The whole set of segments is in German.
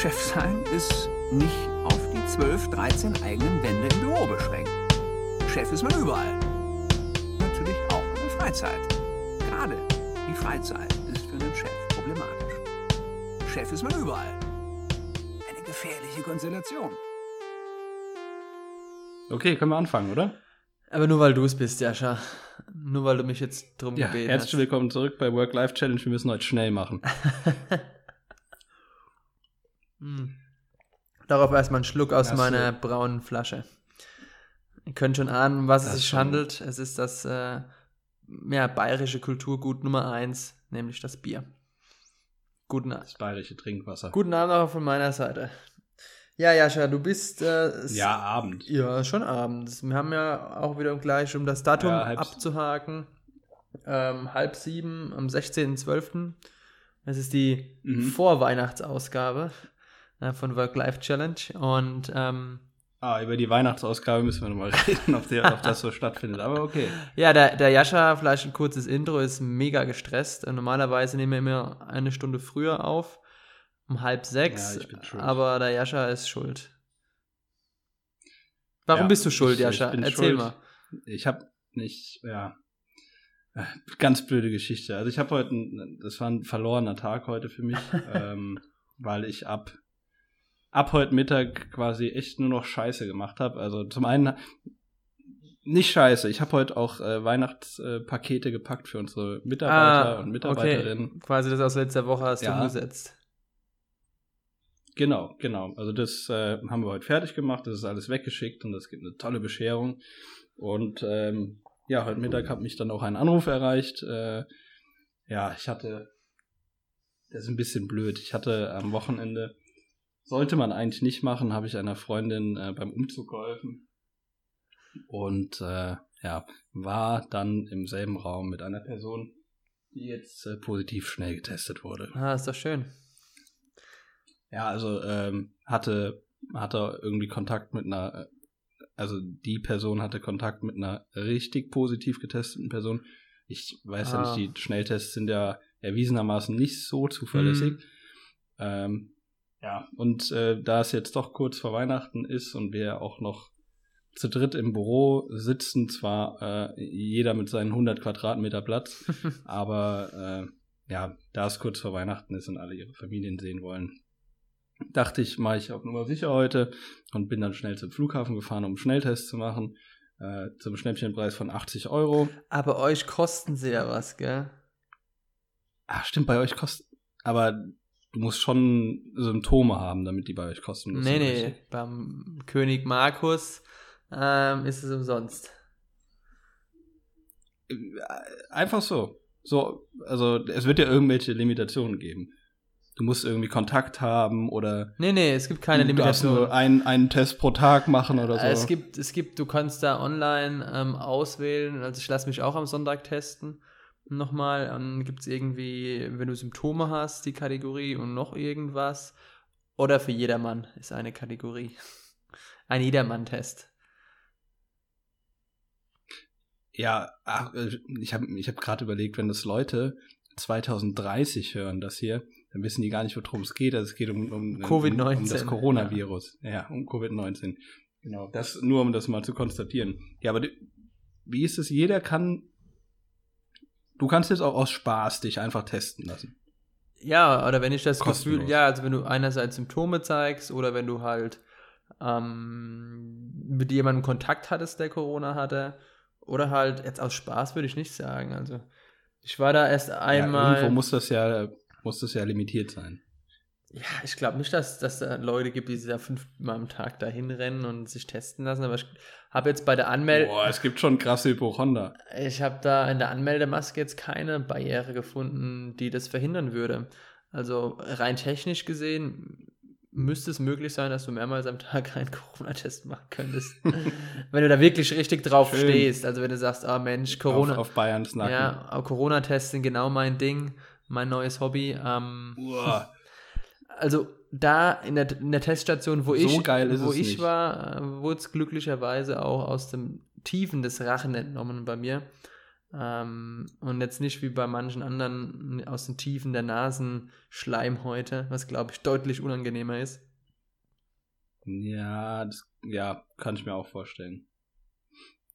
Chef sein ist nicht auf die 12, 13 eigenen Wände im Büro beschränkt. Chef ist man überall. Natürlich auch in der Freizeit. Gerade die Freizeit ist für einen Chef problematisch. Chef ist man überall. Eine gefährliche Konstellation. Okay, können wir anfangen, oder? Aber nur weil du es bist, Jascha. Nur weil du mich jetzt drum Ja, gebeten herzlich hast. willkommen zurück bei Work-Life-Challenge. Wir müssen heute schnell machen. Hm. Darauf erstmal einen Schluck aus Hast meiner braunen Flasche. Ihr könnt schon ahnen, was es Das sich schon. handelt. Es ist das äh, ja, bayerische Kulturgut Nummer eins, nämlich das Bier. Guten, Das bayerische Trinkwasser. guten Abend auch von meiner Seite. Ja, Jascha, du bist äh, Ja, Abend. Ja, schon abends. Wir haben ja auch wieder gleich, um das Datum Ja, abzuhaken, ähm, halb sieben am 16.12. Das ist die Mhm. Vorweihnachtsausgabe äh, von Work-Life-Challenge. Und ähm, Ah, über die Weihnachtsausgabe müssen wir nochmal reden, ob, der, ob das so stattfindet. Aber okay. ja, der, der Jascha, vielleicht ein kurzes Intro, ist mega gestresst. Äh, Normalerweise nehmen wir immer eine Stunde früher auf, um halb sechs. Ja, ich bin schuld. aber der Jascha ist schuld. Warum Ja, bist du schuld, ich- Jascha? ich Erzähl schuld. mal. Ich habe nicht, ja, ganz blöde Geschichte. Also ich habe heute, ein- das war ein verlorener Tag heute für mich, ähm, weil ich ab ab heute Mittag quasi echt nur noch Scheiße gemacht habe. Also zum einen nicht Scheiße. Ich habe heute auch äh, Weihnachtspakete gepackt für unsere Mitarbeiter und Mitarbeiterinnen. Ah, Okay. Quasi das aus letzter Woche hast du Ja. umgesetzt. Genau, genau. Also das äh, haben wir heute fertig gemacht, das ist alles weggeschickt und es gibt eine tolle Bescherung. Und ähm, ja, heute Mittag hat mich dann auch ein Anruf erreicht. Äh, ja, ich hatte, das ist ein bisschen blöd. Ich hatte am Wochenende, sollte man eigentlich nicht machen, habe ich einer Freundin äh, beim Umzug geholfen. Und äh, ja, war dann im selben Raum mit einer Person, die jetzt äh, positiv schnell getestet wurde. Ah, ist doch schön. Ja, also ähm, hatte, hatte irgendwie Kontakt mit einer, äh, also die Person hatte Kontakt mit einer richtig positiv getesteten Person. Ich weiß ja Ah. nicht, die Schnelltests sind ja erwiesenermaßen nicht so zuverlässig. Mhm. Ähm, ja, und äh, da es jetzt doch kurz vor Weihnachten ist und wir auch noch zu dritt im Büro sitzen, zwar äh, jeder mit seinen 100 Quadratmeter Platz, aber äh, ja, da es kurz vor Weihnachten ist und alle ihre Familien sehen wollen, dachte ich, mache ich auf Nummer sicher heute und bin dann schnell zum Flughafen gefahren, um einen Schnelltest zu machen, äh, zum Schnäppchenpreis von 80 Euro. Aber euch kosten sie ja was, gell? Ach, stimmt, bei euch kostet, aber du musst schon Symptome haben, damit die bei euch kosten. nee, nee. Beim König Markus ähm, ist es umsonst. Einfach so. So, also es wird ja irgendwelche Limitationen geben. Du musst irgendwie Kontakt haben oder Nee, nee, es gibt keine du darfst nur einen, einen Test pro Tag machen oder so. Es gibt, es gibt, du kannst da online ähm, auswählen, also ich lasse mich auch am Sonntag testen. Nochmal, dann gibt es irgendwie, wenn du Symptome hast, die Kategorie und noch irgendwas. Oder für jedermann ist eine Kategorie. Ein Jedermann-Test. Ja, ach, äh, ich habe ich hab gerade überlegt, wenn das Leute 2030 hören, das hier, dann wissen die gar nicht, worum es geht. Also es geht um, um, Covid-19, um, um das Coronavirus. Ja, um Covid-19. Genau, das nur um das mal zu konstatieren. Ja, aber wie ist es? Jeder kann. Du kannst jetzt auch aus Spaß dich einfach testen lassen. Ja, oder wenn ich das Kostenlos. Gefühl, ja, also wenn du einerseits Symptome zeigst oder wenn du halt ähm, mit jemandem Kontakt hattest, der Corona hatte, oder halt jetzt aus Spaß würde ich nicht sagen. Also ich war da erst Ja, einmal. irgendwo muss das ja muss das ja limitiert sein. Ja, ich glaube nicht, dass dass da Leute gibt, die sich da fünfmal am Tag dahin rennen und sich testen lassen, aber ich habe jetzt bei der Anmeldung, Boah, es gibt schon krasse Hypochonder. ich habe da in der Anmeldemaske jetzt keine Barriere gefunden, die das verhindern würde. Also rein technisch gesehen müsste es möglich sein, dass du mehrmals am Tag einen Corona-Test machen könntest. wenn du da wirklich richtig drauf Schön. stehst. Also wenn du sagst, ah Mensch, Corona, Auf, auf Bayerns Nacken. ja, Corona-Tests sind genau mein Ding, mein neues Hobby. Ähm, Uah. also da in der, in der Teststation, wo So ich, wo ich nicht. war, äh, wurde es glücklicherweise auch aus dem Tiefen des Rachen entnommen bei mir. Ähm, und jetzt nicht wie bei manchen anderen aus den Tiefen der Nasenschleimhäute, was glaube ich deutlich unangenehmer ist. Ja, das, ja, kann ich mir auch vorstellen.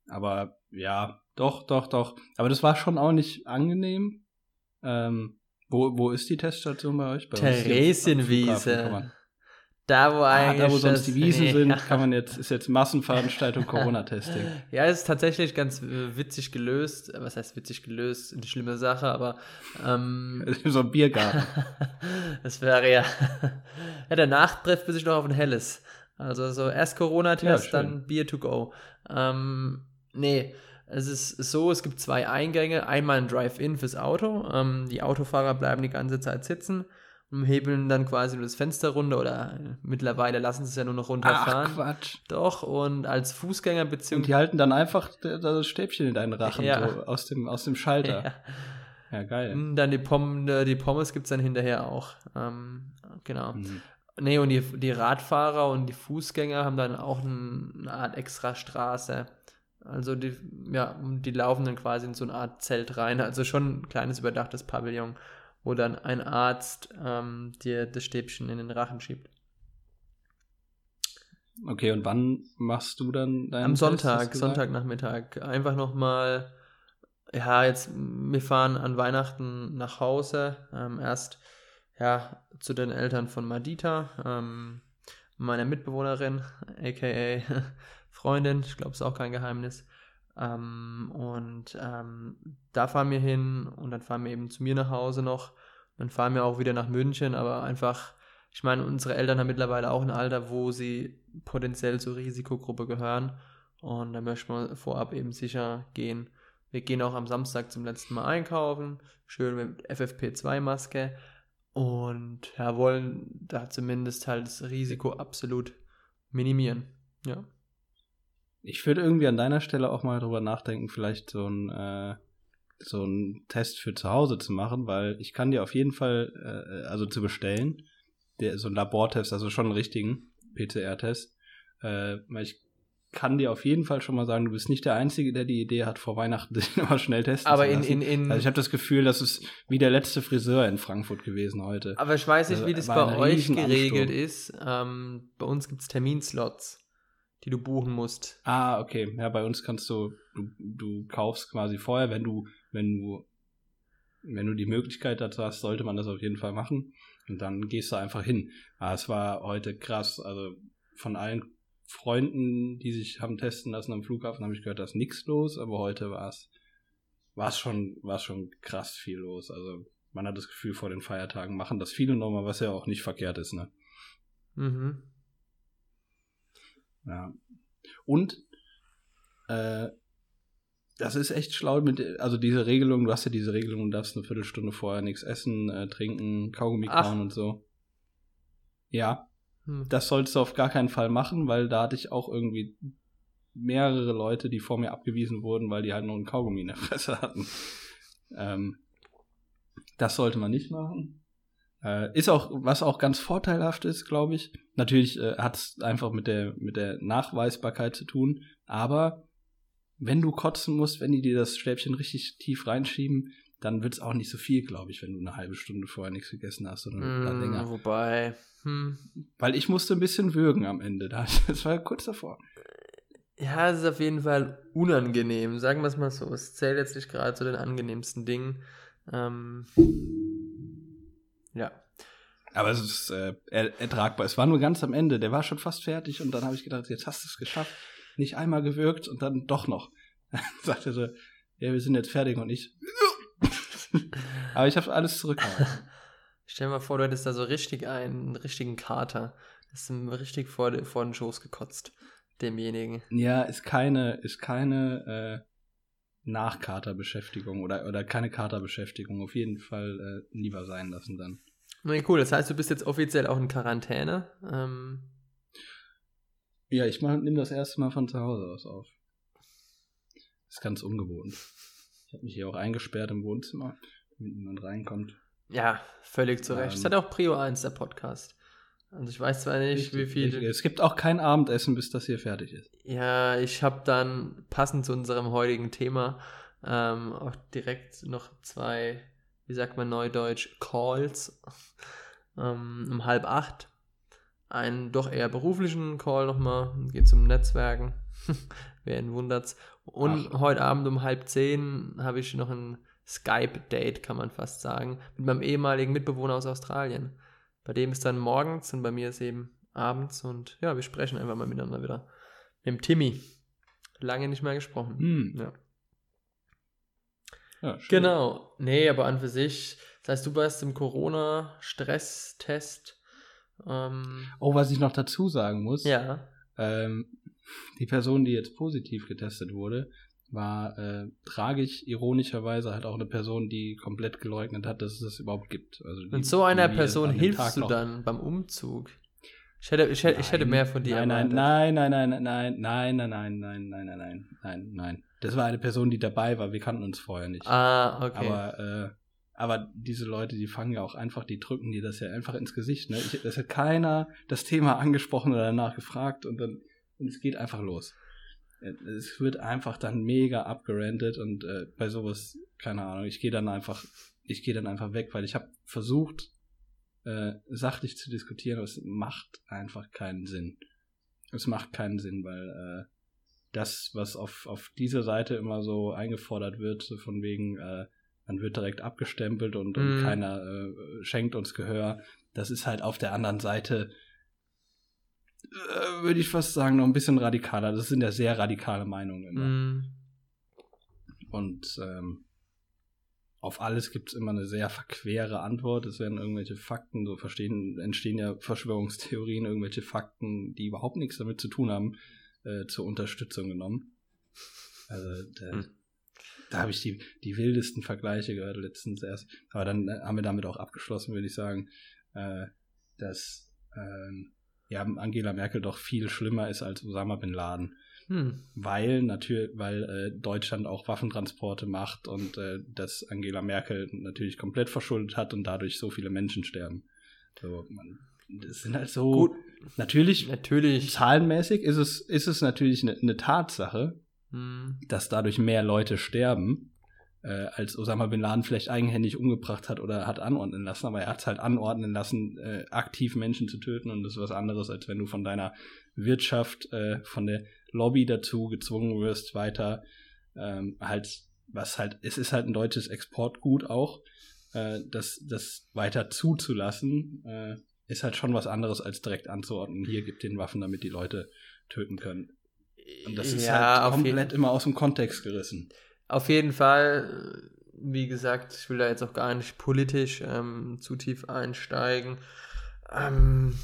Aber ja, doch, doch, doch. Aber das war schon auch nicht angenehm. Ähm, wo, wo ist die Teststation bei euch? Bei Theresienwiese. Da, wo eigentlich. Ah, da, wo sonst die Wiesen sind, kann man jetzt, ist jetzt Massenveranstaltung Corona-Testing. Ja, es ist tatsächlich ganz äh, witzig gelöst. Was heißt witzig gelöst? Eine schlimme Sache, aber. Ähm, so ein Biergarten. das wäre ja. ja, danach trifft man sich noch auf ein helles. Also so erst Corona-Test, ja, dann Bier to go. Ähm, nee, es ist so, es gibt zwei Eingänge. Einmal ein Drive-In fürs Auto. Ähm, die Autofahrer bleiben die ganze Zeit sitzen und hebeln dann quasi nur das Fenster runter oder mittlerweile lassen sie es ja nur noch runterfahren. Ach, Quatsch. Doch, und als Fußgänger beziehungsweise. Und die halten dann einfach das Stäbchen in deinen Rachen ja. so aus, dem, aus dem Schalter. Ja. Ja, geil. Hm, dann die, Pom die Pommes gibt es dann hinterher auch. Ähm, genau. Mhm. Nee, und die, die Radfahrer und die Fußgänger haben dann auch eine Art Extrastraße. Also die, ja, die laufen dann quasi in so eine Art Zelt rein. Also schon ein kleines überdachtes Pavillon wo dann ein Arzt ähm, dir das Stäbchen in den Rachen schiebt. Okay, und wann machst du dann deinen Am Sonntag, Sonntagnachmittag. Einfach nochmal, ja, jetzt, wir fahren an Weihnachten nach Hause. Ähm, erst, ja, zu den Eltern von Madita, ähm, meiner Mitbewohnerin, aka Freundin, ich glaube, es ist auch kein Geheimnis. Ähm, und ähm, da fahren wir hin und dann fahren wir eben zu mir nach Hause noch. Dann fahren wir auch wieder nach München, aber einfach, ich meine, unsere Eltern haben mittlerweile auch ein Alter, wo sie potenziell zur Risikogruppe gehören. Und da möchten wir vorab eben sicher gehen. Wir gehen auch am Samstag zum letzten Mal einkaufen, schön mit FFP2-Maske und ja, wollen da zumindest halt das Risiko absolut minimieren. Ja. Ich würde irgendwie an deiner Stelle auch mal drüber nachdenken, vielleicht so ein, äh, so ein Test für zu Hause zu machen, weil ich kann dir auf jeden Fall, äh, also zu bestellen, der, so ein Labortest, also schon einen richtigen PCR-Test, äh, weil ich kann dir auf jeden Fall schon mal sagen, du bist nicht der Einzige, der die Idee hat, vor Weihnachten sich immer schnell testen aber zu lassen. In, in, in also ich habe das Gefühl, das ist wie der letzte Friseur in Frankfurt gewesen heute. Aber ich weiß nicht, also, wie das bei euch geregelt ist. Ähm, bei uns gibt es Terminslots die du buchen musst. Ah, okay. Ja, bei uns kannst du, du, du kaufst quasi vorher, wenn du, wenn du, wenn du die Möglichkeit dazu hast, sollte man das auf jeden Fall machen. Und dann gehst du einfach hin. Ah, es war heute krass. Also von allen Freunden, die sich haben testen lassen am Flughafen, habe ich gehört, da ist nichts los, aber heute war es war es schon, war schon krass viel los. Also man hat das Gefühl, vor den Feiertagen machen das viele nochmal, was ja auch nicht verkehrt ist, ne? Mhm. Ja. Und äh, das ist echt schlau mit, also diese Regelung, du hast ja diese Regelung, du darfst eine Viertelstunde vorher nichts essen, äh, trinken, Kaugummi kauen und so. Ja. Hm. Das solltest du auf gar keinen Fall machen, weil da hatte ich auch irgendwie mehrere Leute, die vor mir abgewiesen wurden, weil die halt noch einen Kaugummi in der Fresse hatten. Ähm, das sollte man nicht machen. Äh, ist auch, was auch ganz vorteilhaft ist, glaube ich. Natürlich äh, hat es einfach mit der, mit der Nachweisbarkeit zu tun, aber wenn du kotzen musst, wenn die dir das Stäbchen richtig tief reinschieben, dann wird es auch nicht so viel, glaube ich, wenn du eine halbe Stunde vorher nichts gegessen hast oder mm, länger. Wobei. Hm. Weil ich musste ein bisschen würgen am Ende. Das war kurz davor. Ja, es ist auf jeden Fall unangenehm. Sagen wir es mal so. Es zählt jetzt nicht gerade zu den angenehmsten Dingen. Ähm, ja. Aber es ist äh, ertragbar. Es war nur ganz am Ende. Der war schon fast fertig und dann habe ich gedacht, jetzt hast du es geschafft. Nicht einmal gewirkt und dann doch noch. Dann sagte er so, ja, wir sind jetzt fertig und ich. Aber ich habe alles zurückgehalten. Stell dir mal vor, du hättest da so richtig einen, richtigen Kater. Das ist ihm richtig vor, vor den Schoß gekotzt, demjenigen. Ja, ist keine, ist keine äh, Nachkaterbeschäftigung oder, oder keine Katerbeschäftigung. Auf jeden Fall äh, lieber sein lassen dann. Nee, cool. Das heißt, du bist jetzt offiziell auch in Quarantäne. Ähm. Ja, ich nehme das erste Mal von zu Hause aus auf. Das ist ganz ungewohnt. Ich habe mich hier auch eingesperrt im Wohnzimmer, damit niemand reinkommt. Ja, völlig zu Recht. Ähm, das hat auch Prio 1, der Podcast. Also ich weiß zwar nicht, wie viel. Es gibt auch kein Abendessen, bis das hier fertig ist. Ja, ich habe dann passend zu unserem heutigen Thema ähm, auch direkt noch zwei, wie sagt man neudeutsch, Calls ähm, um halb acht. Einen doch eher beruflichen Call nochmal, geht zum Netzwerken. Wer ihn wundert's. Und Ach. heute Abend um halb zehn habe ich noch ein Skype-Date, kann man fast sagen, mit meinem ehemaligen Mitbewohner aus Australien. Bei dem ist dann morgens und bei mir ist eben abends und ja, wir sprechen einfach mal miteinander wieder. Mit dem Timmy. Lange nicht mehr gesprochen. Hm. Ja. Ja. Genau. Nee, aber an für sich. Das heißt, du warst im Corona-Stresstest. Ähm, Oh, was ich noch dazu sagen muss. ja. Ähm, die Person, die jetzt positiv getestet wurde, war äh, tragisch, ironischerweise halt auch eine Person, die komplett geleugnet hat, dass es das überhaupt gibt. Also Und so einer Person hilfst du dann beim Umzug. Ich hätte, ich hätte, ich hätte mehr von dir nein, nein, nein, nein, nein, nein, nein, nein, nein, nein, nein, nein, nein, nein, nein. Das war eine Person, die dabei war. Wir kannten uns vorher nicht. Ah, okay. Aber, äh, aber diese Leute, die fangen ja auch einfach, die drücken dir das ja einfach ins Gesicht. Ne? Ich, das hat keiner das Thema angesprochen oder danach gefragt und dann und es geht einfach los. Es wird einfach dann mega abgerantet und äh, bei sowas, keine Ahnung, ich gehe dann einfach, ich gehe dann einfach weg, weil ich habe versucht, äh, sachlich zu diskutieren, aber es macht einfach keinen Sinn. Es macht keinen Sinn, weil äh, das, was auf, auf dieser Seite immer so eingefordert wird, so von wegen, äh, man wird direkt abgestempelt und, und Mhm. keiner äh, schenkt uns Gehör, das ist halt auf der anderen Seite, äh, würde ich fast sagen, noch ein bisschen radikaler. Das sind ja sehr radikale Meinungen immer. Mm, Und ähm, auf alles gibt es immer eine sehr verquere Antwort. Es werden irgendwelche Fakten, so verstehen, entstehen ja Verschwörungstheorien, irgendwelche Fakten, die überhaupt nichts damit zu tun haben, äh, zur Unterstützung genommen. Also da, Hm. da habe ich die, die wildesten Vergleiche gehört letztens erst. Aber dann äh, haben wir damit auch abgeschlossen, würde ich sagen, äh, dass ähm, ja, Angela Merkel doch viel schlimmer ist als Osama bin Laden hm. weil natürlich, weil äh, Deutschland auch Waffentransporte macht und äh, dass Angela Merkel natürlich komplett verschuldet hat und dadurch so viele Menschen sterben. So, man, das sind halt so Gut, natürlich natürlich. zahlenmäßig ist es ist es natürlich eine eine Tatsache, Hm. dass dadurch mehr Leute sterben, äh, als Osama bin Laden vielleicht eigenhändig umgebracht hat oder hat anordnen lassen, aber er hat es halt anordnen lassen, äh, aktiv Menschen zu töten und das ist was anderes, als wenn du von deiner Wirtschaft, äh, von der Lobby dazu gezwungen wirst, weiter ähm, halt, was halt, es ist halt ein deutsches Exportgut auch, äh, das, das weiter zuzulassen, äh, ist halt schon was anderes, als direkt anzuordnen, hier gibt den Waffen, damit die Leute töten können. Und das ist ja, halt komplett immer aus dem Kontext gerissen. Auf jeden Fall, wie gesagt, ich will da jetzt auch gar nicht politisch ähm, zu tief einsteigen. Ähm,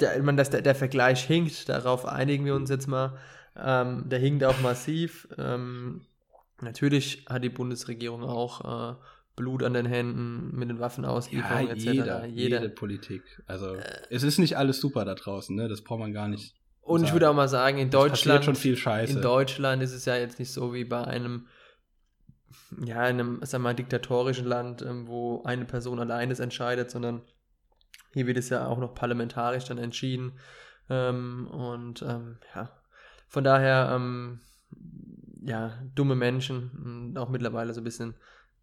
der, ich meine, dass der, der Vergleich hinkt, darauf einigen wir uns jetzt mal. Ähm, der hinkt auch massiv. Ähm, natürlich hat die Bundesregierung auch äh, Blut an den Händen mit den Waffenauslieferungen Ja, etc. jeder, Jeder. jede Politik. Also es ist nicht alles super da draußen, ne? Das braucht man gar nicht. Und ich sagen. würde auch mal sagen, in Deutschland, schon viel Scheiße. in Deutschland ist es ja jetzt nicht so wie bei einem, ja, in einem, wir mal, diktatorischen Land, ähm, wo eine Person allein es entscheidet, sondern hier wird es ja auch noch parlamentarisch dann entschieden. Ähm, und ähm, ja, von daher, ähm, ja, dumme Menschen und auch mittlerweile so ein bisschen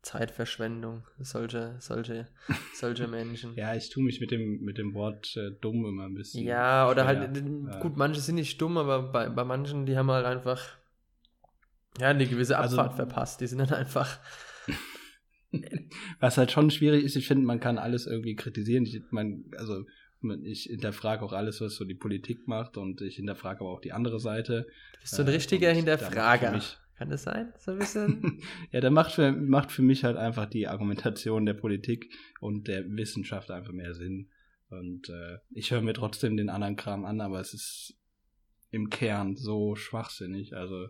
Zeitverschwendung, solche, solche, solche Menschen. Ja, ich tue mich mit dem, mit dem Wort äh, dumm immer ein bisschen. Ja, oder schwer. halt, gut, manche sind nicht dumm, aber bei, bei manchen, die haben halt einfach ja, eine gewisse Also- Abfahrt verpasst. Die sind dann einfach. Was halt schon schwierig ist, ich finde, man kann alles irgendwie kritisieren. Ich mein, also ich hinterfrage auch alles, was so die Politik macht und ich hinterfrage aber auch die andere Seite. Du bist so ein Äh, richtiger und Hinterfrager. mich- Kann das sein? So ein bisschen? ja, der macht für, macht für mich halt einfach die Argumentation der Politik und der Wissenschaft einfach mehr Sinn. Und äh, ich höre mir trotzdem den anderen Kram an, aber es ist im Kern so schwachsinnig. Also,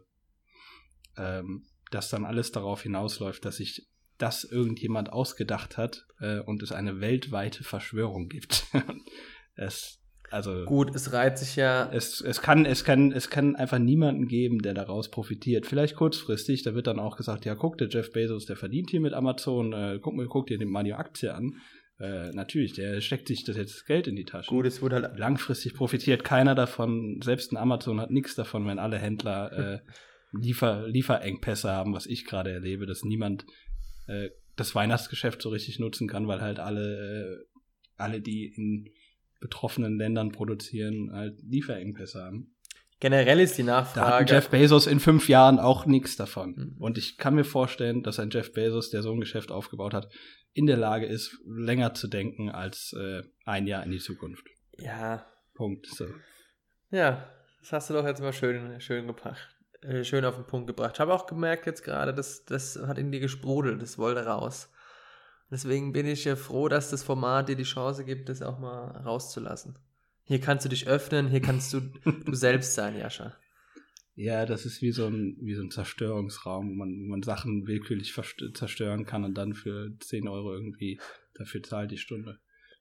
ähm, dass dann alles darauf hinausläuft, dass sich das irgendjemand ausgedacht hat äh, und es eine weltweite Verschwörung gibt. es, also gut, es reiht sich ja. es, es, kann, es, kann, es kann einfach niemanden geben, der daraus profitiert. Vielleicht kurzfristig, da wird dann auch gesagt, ja, guck, der Jeff Bezos, der verdient hier mit Amazon, äh, guck, guck dir mal die Aktie an. Äh, natürlich, der steckt sich das jetzt Geld in die Tasche. Gut, es wurde halt. Langfristig profitiert keiner davon. Selbst ein Amazon hat nichts davon, wenn alle Händler äh, Liefer Lieferengpässe haben, was ich gerade erlebe, dass niemand äh, das Weihnachtsgeschäft so richtig nutzen kann, weil halt alle, äh, alle, die in betroffenen Ländern produzieren, halt Lieferengpässe haben. Generell ist die Da hat Nachfrage. Jeff Bezos in fünf Jahren auch nichts davon. Mhm. Und ich kann mir vorstellen, dass ein Jeff Bezos, der so ein Geschäft aufgebaut hat, in der Lage ist, länger zu denken als äh, ein Jahr in die Zukunft. ja, Punkt. So. Ja, das hast du doch jetzt mal schön, schön gebracht. Äh, schön auf den Punkt gebracht. Ich habe auch gemerkt jetzt gerade, dass das hat in dir gesprudelt, das wollte raus. Deswegen bin ich ja froh, dass das Format dir die Chance gibt, das auch mal rauszulassen. Hier kannst du dich öffnen, hier kannst du du selbst sein, Jascha. Ja, das ist wie so ein, wie so ein Zerstörungsraum, wo man, wo man Sachen willkürlich zerstören kann und dann für 10 Euro irgendwie dafür zahlt die Stunde.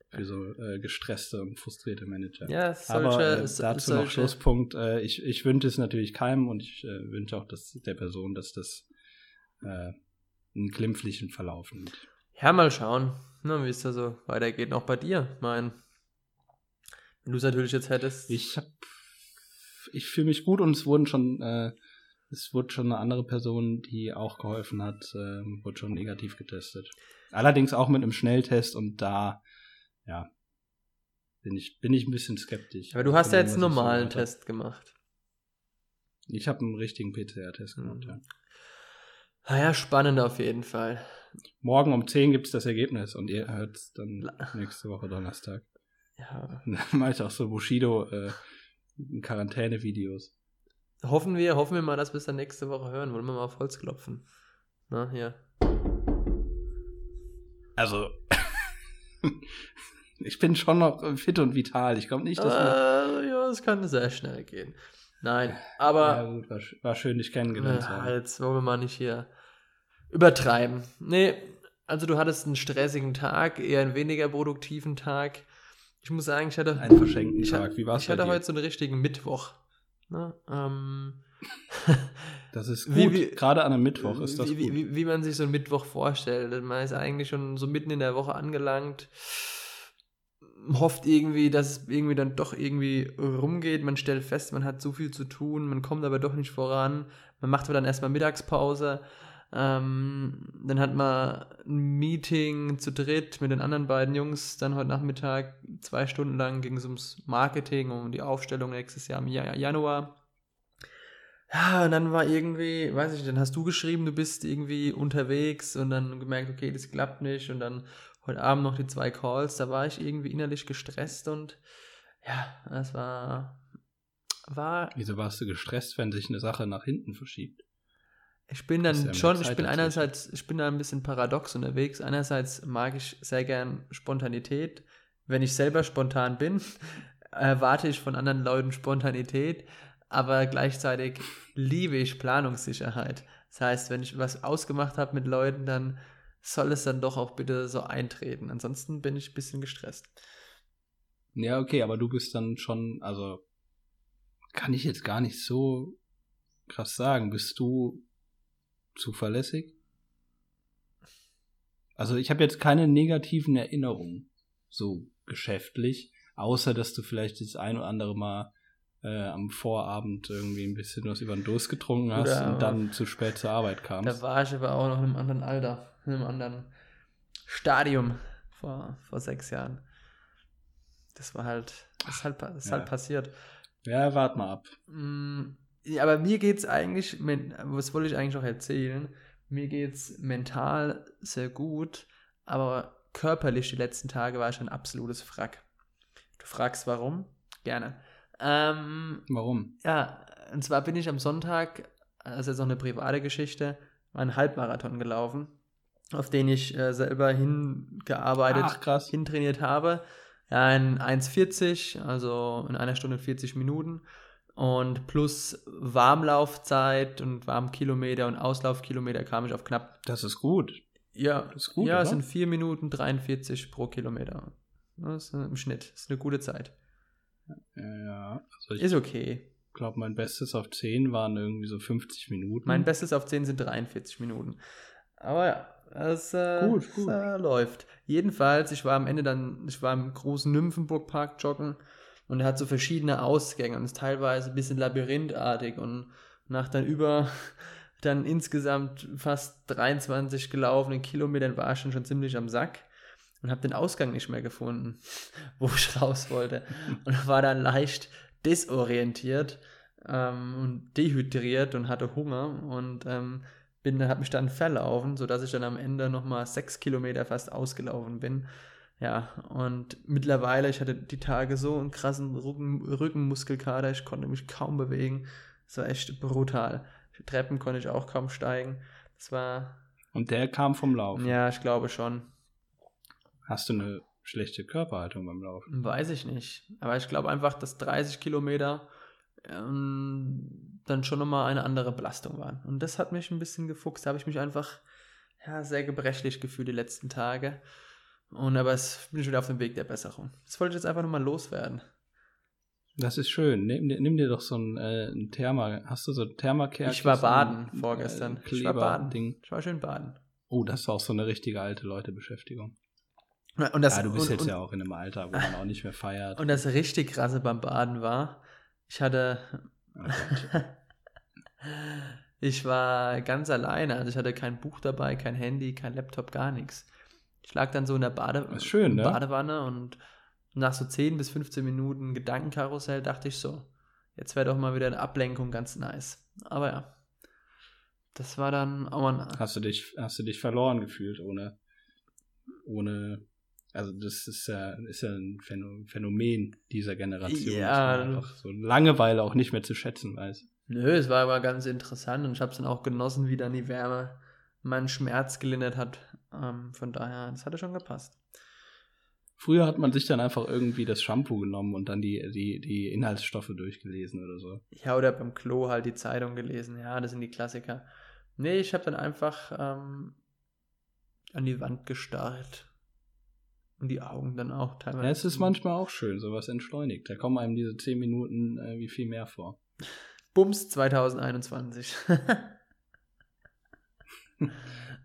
Für so äh, gestresste und frustrierte Manager. Ja, solche, Aber äh, dazu noch solche- Schlusspunkt. Äh, ich, ich wünsche es natürlich keinem und ich äh, wünsche auch dass der Person, dass das äh, einen glimpflichen Verlauf nimmt. Ja, mal schauen, ne, wie es da so weitergeht. Auch bei dir, mein. Wenn du es natürlich jetzt hättest. Ich hab, ich fühle mich gut und es wurden schon, äh, es wurde schon eine andere Person, die auch geholfen hat, äh, wurde schon negativ getestet. Allerdings auch mit einem Schnelltest und da, ja, bin ich, bin ich ein bisschen skeptisch. Aber du hast ja dem, jetzt einen so normalen hab. Test gemacht. Ich habe einen richtigen PCR-Test gemacht, Mhm. ja. Naja, spannend auf jeden Fall. Morgen um 10 gibt's das Ergebnis und ihr hört dann La- nächste Woche Donnerstag. Ja. Und Dann mache ich auch so Bushido äh, Quarantäne-Videos. Hoffen wir, hoffen wir mal, dass wir es dann nächste Woche hören. Wollen wir mal auf Holz klopfen. Na, hier. Also, ich bin schon noch fit und vital. Ich glaube nicht, dass wir Äh, ja, es kann sehr schnell gehen. Nein, Ja, aber gut, war, war schön, dich kennengelernt zu äh, haben. jetzt wollen wir mal nicht hier übertreiben. Nee, also du hattest einen stressigen Tag, eher einen weniger produktiven Tag. Ich muss sagen, ich hatte Einen verschenkten ich, Tag. Wie war's Ich hatte dir? heute so einen richtigen Mittwoch. Ne? Ähm, Das ist gut. Wie- wie- Gerade an einem Mittwoch ist das wie, gut. wie, wie man sich so einen Mittwoch vorstellt. Man ist eigentlich schon so mitten in der Woche angelangt, hofft irgendwie, dass es irgendwie dann doch irgendwie rumgeht. Man stellt fest, man hat so viel zu tun, man kommt aber doch nicht voran. Man macht aber dann erstmal Mittagspause. Ähm, dann hat man ein Meeting zu dritt mit den anderen beiden Jungs. Dann heute Nachmittag, zwei Stunden lang, ging es ums Marketing, um die Aufstellung nächstes Jahr im Ja- Januar. Ja, und dann war irgendwie, weiß ich nicht, dann hast du geschrieben, du bist irgendwie unterwegs und dann gemerkt, okay, das klappt nicht und dann heute Abend noch die zwei Calls, da war ich irgendwie innerlich gestresst und ja, das war, war, Wieso warst du gestresst, wenn sich eine Sache nach hinten verschiebt? Ich bin ja dann schon, Zeit ich bin einerseits, ich bin da ein bisschen paradox unterwegs, einerseits mag ich sehr gern Spontanität, wenn ich selber spontan bin, erwarte ich von anderen Leuten Spontanität, aber gleichzeitig liebe ich Planungssicherheit. Das heißt, wenn ich was ausgemacht habe mit Leuten, dann soll es dann doch auch bitte so eintreten. Ansonsten bin ich ein bisschen gestresst. Ja, okay, aber du bist dann schon, also kann ich jetzt gar nicht so krass sagen. Bist du zuverlässig? Also ich habe jetzt keine negativen Erinnerungen, so geschäftlich, außer dass du vielleicht das ein oder andere Mal äh, am Vorabend irgendwie ein bisschen was über den Durst getrunken hast Oder- und dann zu spät zur Arbeit Da kamst. war ich aber auch noch in einem anderen Alter, in einem anderen Stadium vor, vor sechs Jahren. Das war halt, das ist halt, das ist Ja. halt passiert. Ja, wart mal ab. Mm, ja, aber mir geht's eigentlich, men- was wollte ich eigentlich auch erzählen? Mir geht's mental sehr gut, aber körperlich die letzten Tage war ich ein absolutes Frack. Du fragst warum? Gerne. Ähm, Warum? ja, und zwar bin ich am Sonntag, also jetzt noch eine private Geschichte, einen Halbmarathon gelaufen, auf den ich äh, selber hingearbeitet, Ach, hintrainiert habe. Ja, in 1,40, also in einer Stunde und 40 Minuten. Und plus Warmlaufzeit und Warmkilometer und Auslaufkilometer kam ich auf knapp. Das ist gut. Ja, Das ist gut, ja es oder? sind 4 Minuten 43 pro Kilometer. Das ist im Schnitt. Das ist eine gute Zeit. Ja, also ich Ist okay. glaube, mein Bestes auf 10 waren irgendwie so 50 Minuten. Mein Bestes auf 10 sind 43 Minuten. Aber ja, es äh, Gut, es, gut. äh, läuft. Jedenfalls, ich war am Ende dann, ich war im großen Nymphenburg-Park joggen und er hat so verschiedene Ausgänge und ist teilweise ein bisschen labyrinthartig und Nach dann über dann insgesamt fast 23 gelaufenen Kilometern war ich schon, schon ziemlich am Sack und habe den Ausgang nicht mehr gefunden, wo ich raus wollte. Und war dann leicht desorientiert ähm, und dehydriert und hatte Hunger und ähm, bin, habe mich dann verlaufen, sodass ich dann am Ende nochmal sechs Kilometer fast ausgelaufen bin. Ja, und mittlerweile, ich hatte die Tage so einen krassen Rücken, Rückenmuskelkater, ich konnte mich kaum bewegen. Das war echt brutal. Treppen konnte ich auch kaum steigen. Das war. Und der kam vom Laufen. Ja, ich glaube schon. Hast du eine schlechte Körperhaltung beim Laufen? Weiß ich nicht. Aber ich glaube einfach, dass 30 Kilometer ähm, dann schon nochmal eine andere Belastung waren. Und das hat mich ein bisschen gefuchst. Da habe ich mich einfach ja, sehr gebrechlich gefühlt die letzten Tage. Und aber es bin ich wieder auf dem Weg der Besserung. Das wollte ich jetzt einfach nochmal loswerden. Das ist schön. Nimm, nimm dir doch so ein, äh, ein Therma. Hast du so Thermacare? Ich war baden ein, vorgestern. Äh, ich war baden. Ding. Ich war schön baden. Oh, das ist auch so eine richtige alte Leute-Beschäftigung. Und das, ja, du bist und, jetzt und, ja auch in einem Alter, wo man auch nicht mehr feiert. Und das richtig krasse beim Baden war, ich hatte. Oh ich war ganz alleine, also ich hatte kein Buch dabei, kein Handy, kein Laptop, gar nichts. Ich lag dann so in der Bade schön, ne? Badewanne und nach so 10 bis 15 Minuten Gedankenkarussell dachte ich so, jetzt wäre doch mal wieder eine Ablenkung ganz nice. Aber ja, das war dann auch mal. Hast du dich, hast du dich verloren gefühlt ohne, ohne, also das ist ja, ist ja ein Phänomen dieser Generation, ja, dass man einfach so Langeweile auch nicht mehr zu schätzen weiß. Nö, es war aber ganz interessant und ich habe es dann auch genossen, wie dann die Wärme meinen Schmerz gelindert hat. Ähm, von daher, das hatte schon gepasst. Früher hat man sich dann einfach irgendwie das Shampoo genommen und dann die, die, die Inhaltsstoffe durchgelesen oder so. Ja, oder beim Klo halt die Zeitung gelesen. Ja, das sind die Klassiker. Nee, ich habe dann einfach ähm, an die Wand gestarrt. Und die Augen dann auch teilweise. Ja, es ist manchmal auch schön, sowas entschleunigt. Da kommen einem diese 10 Minuten äh, wie viel mehr vor. Bums 2021.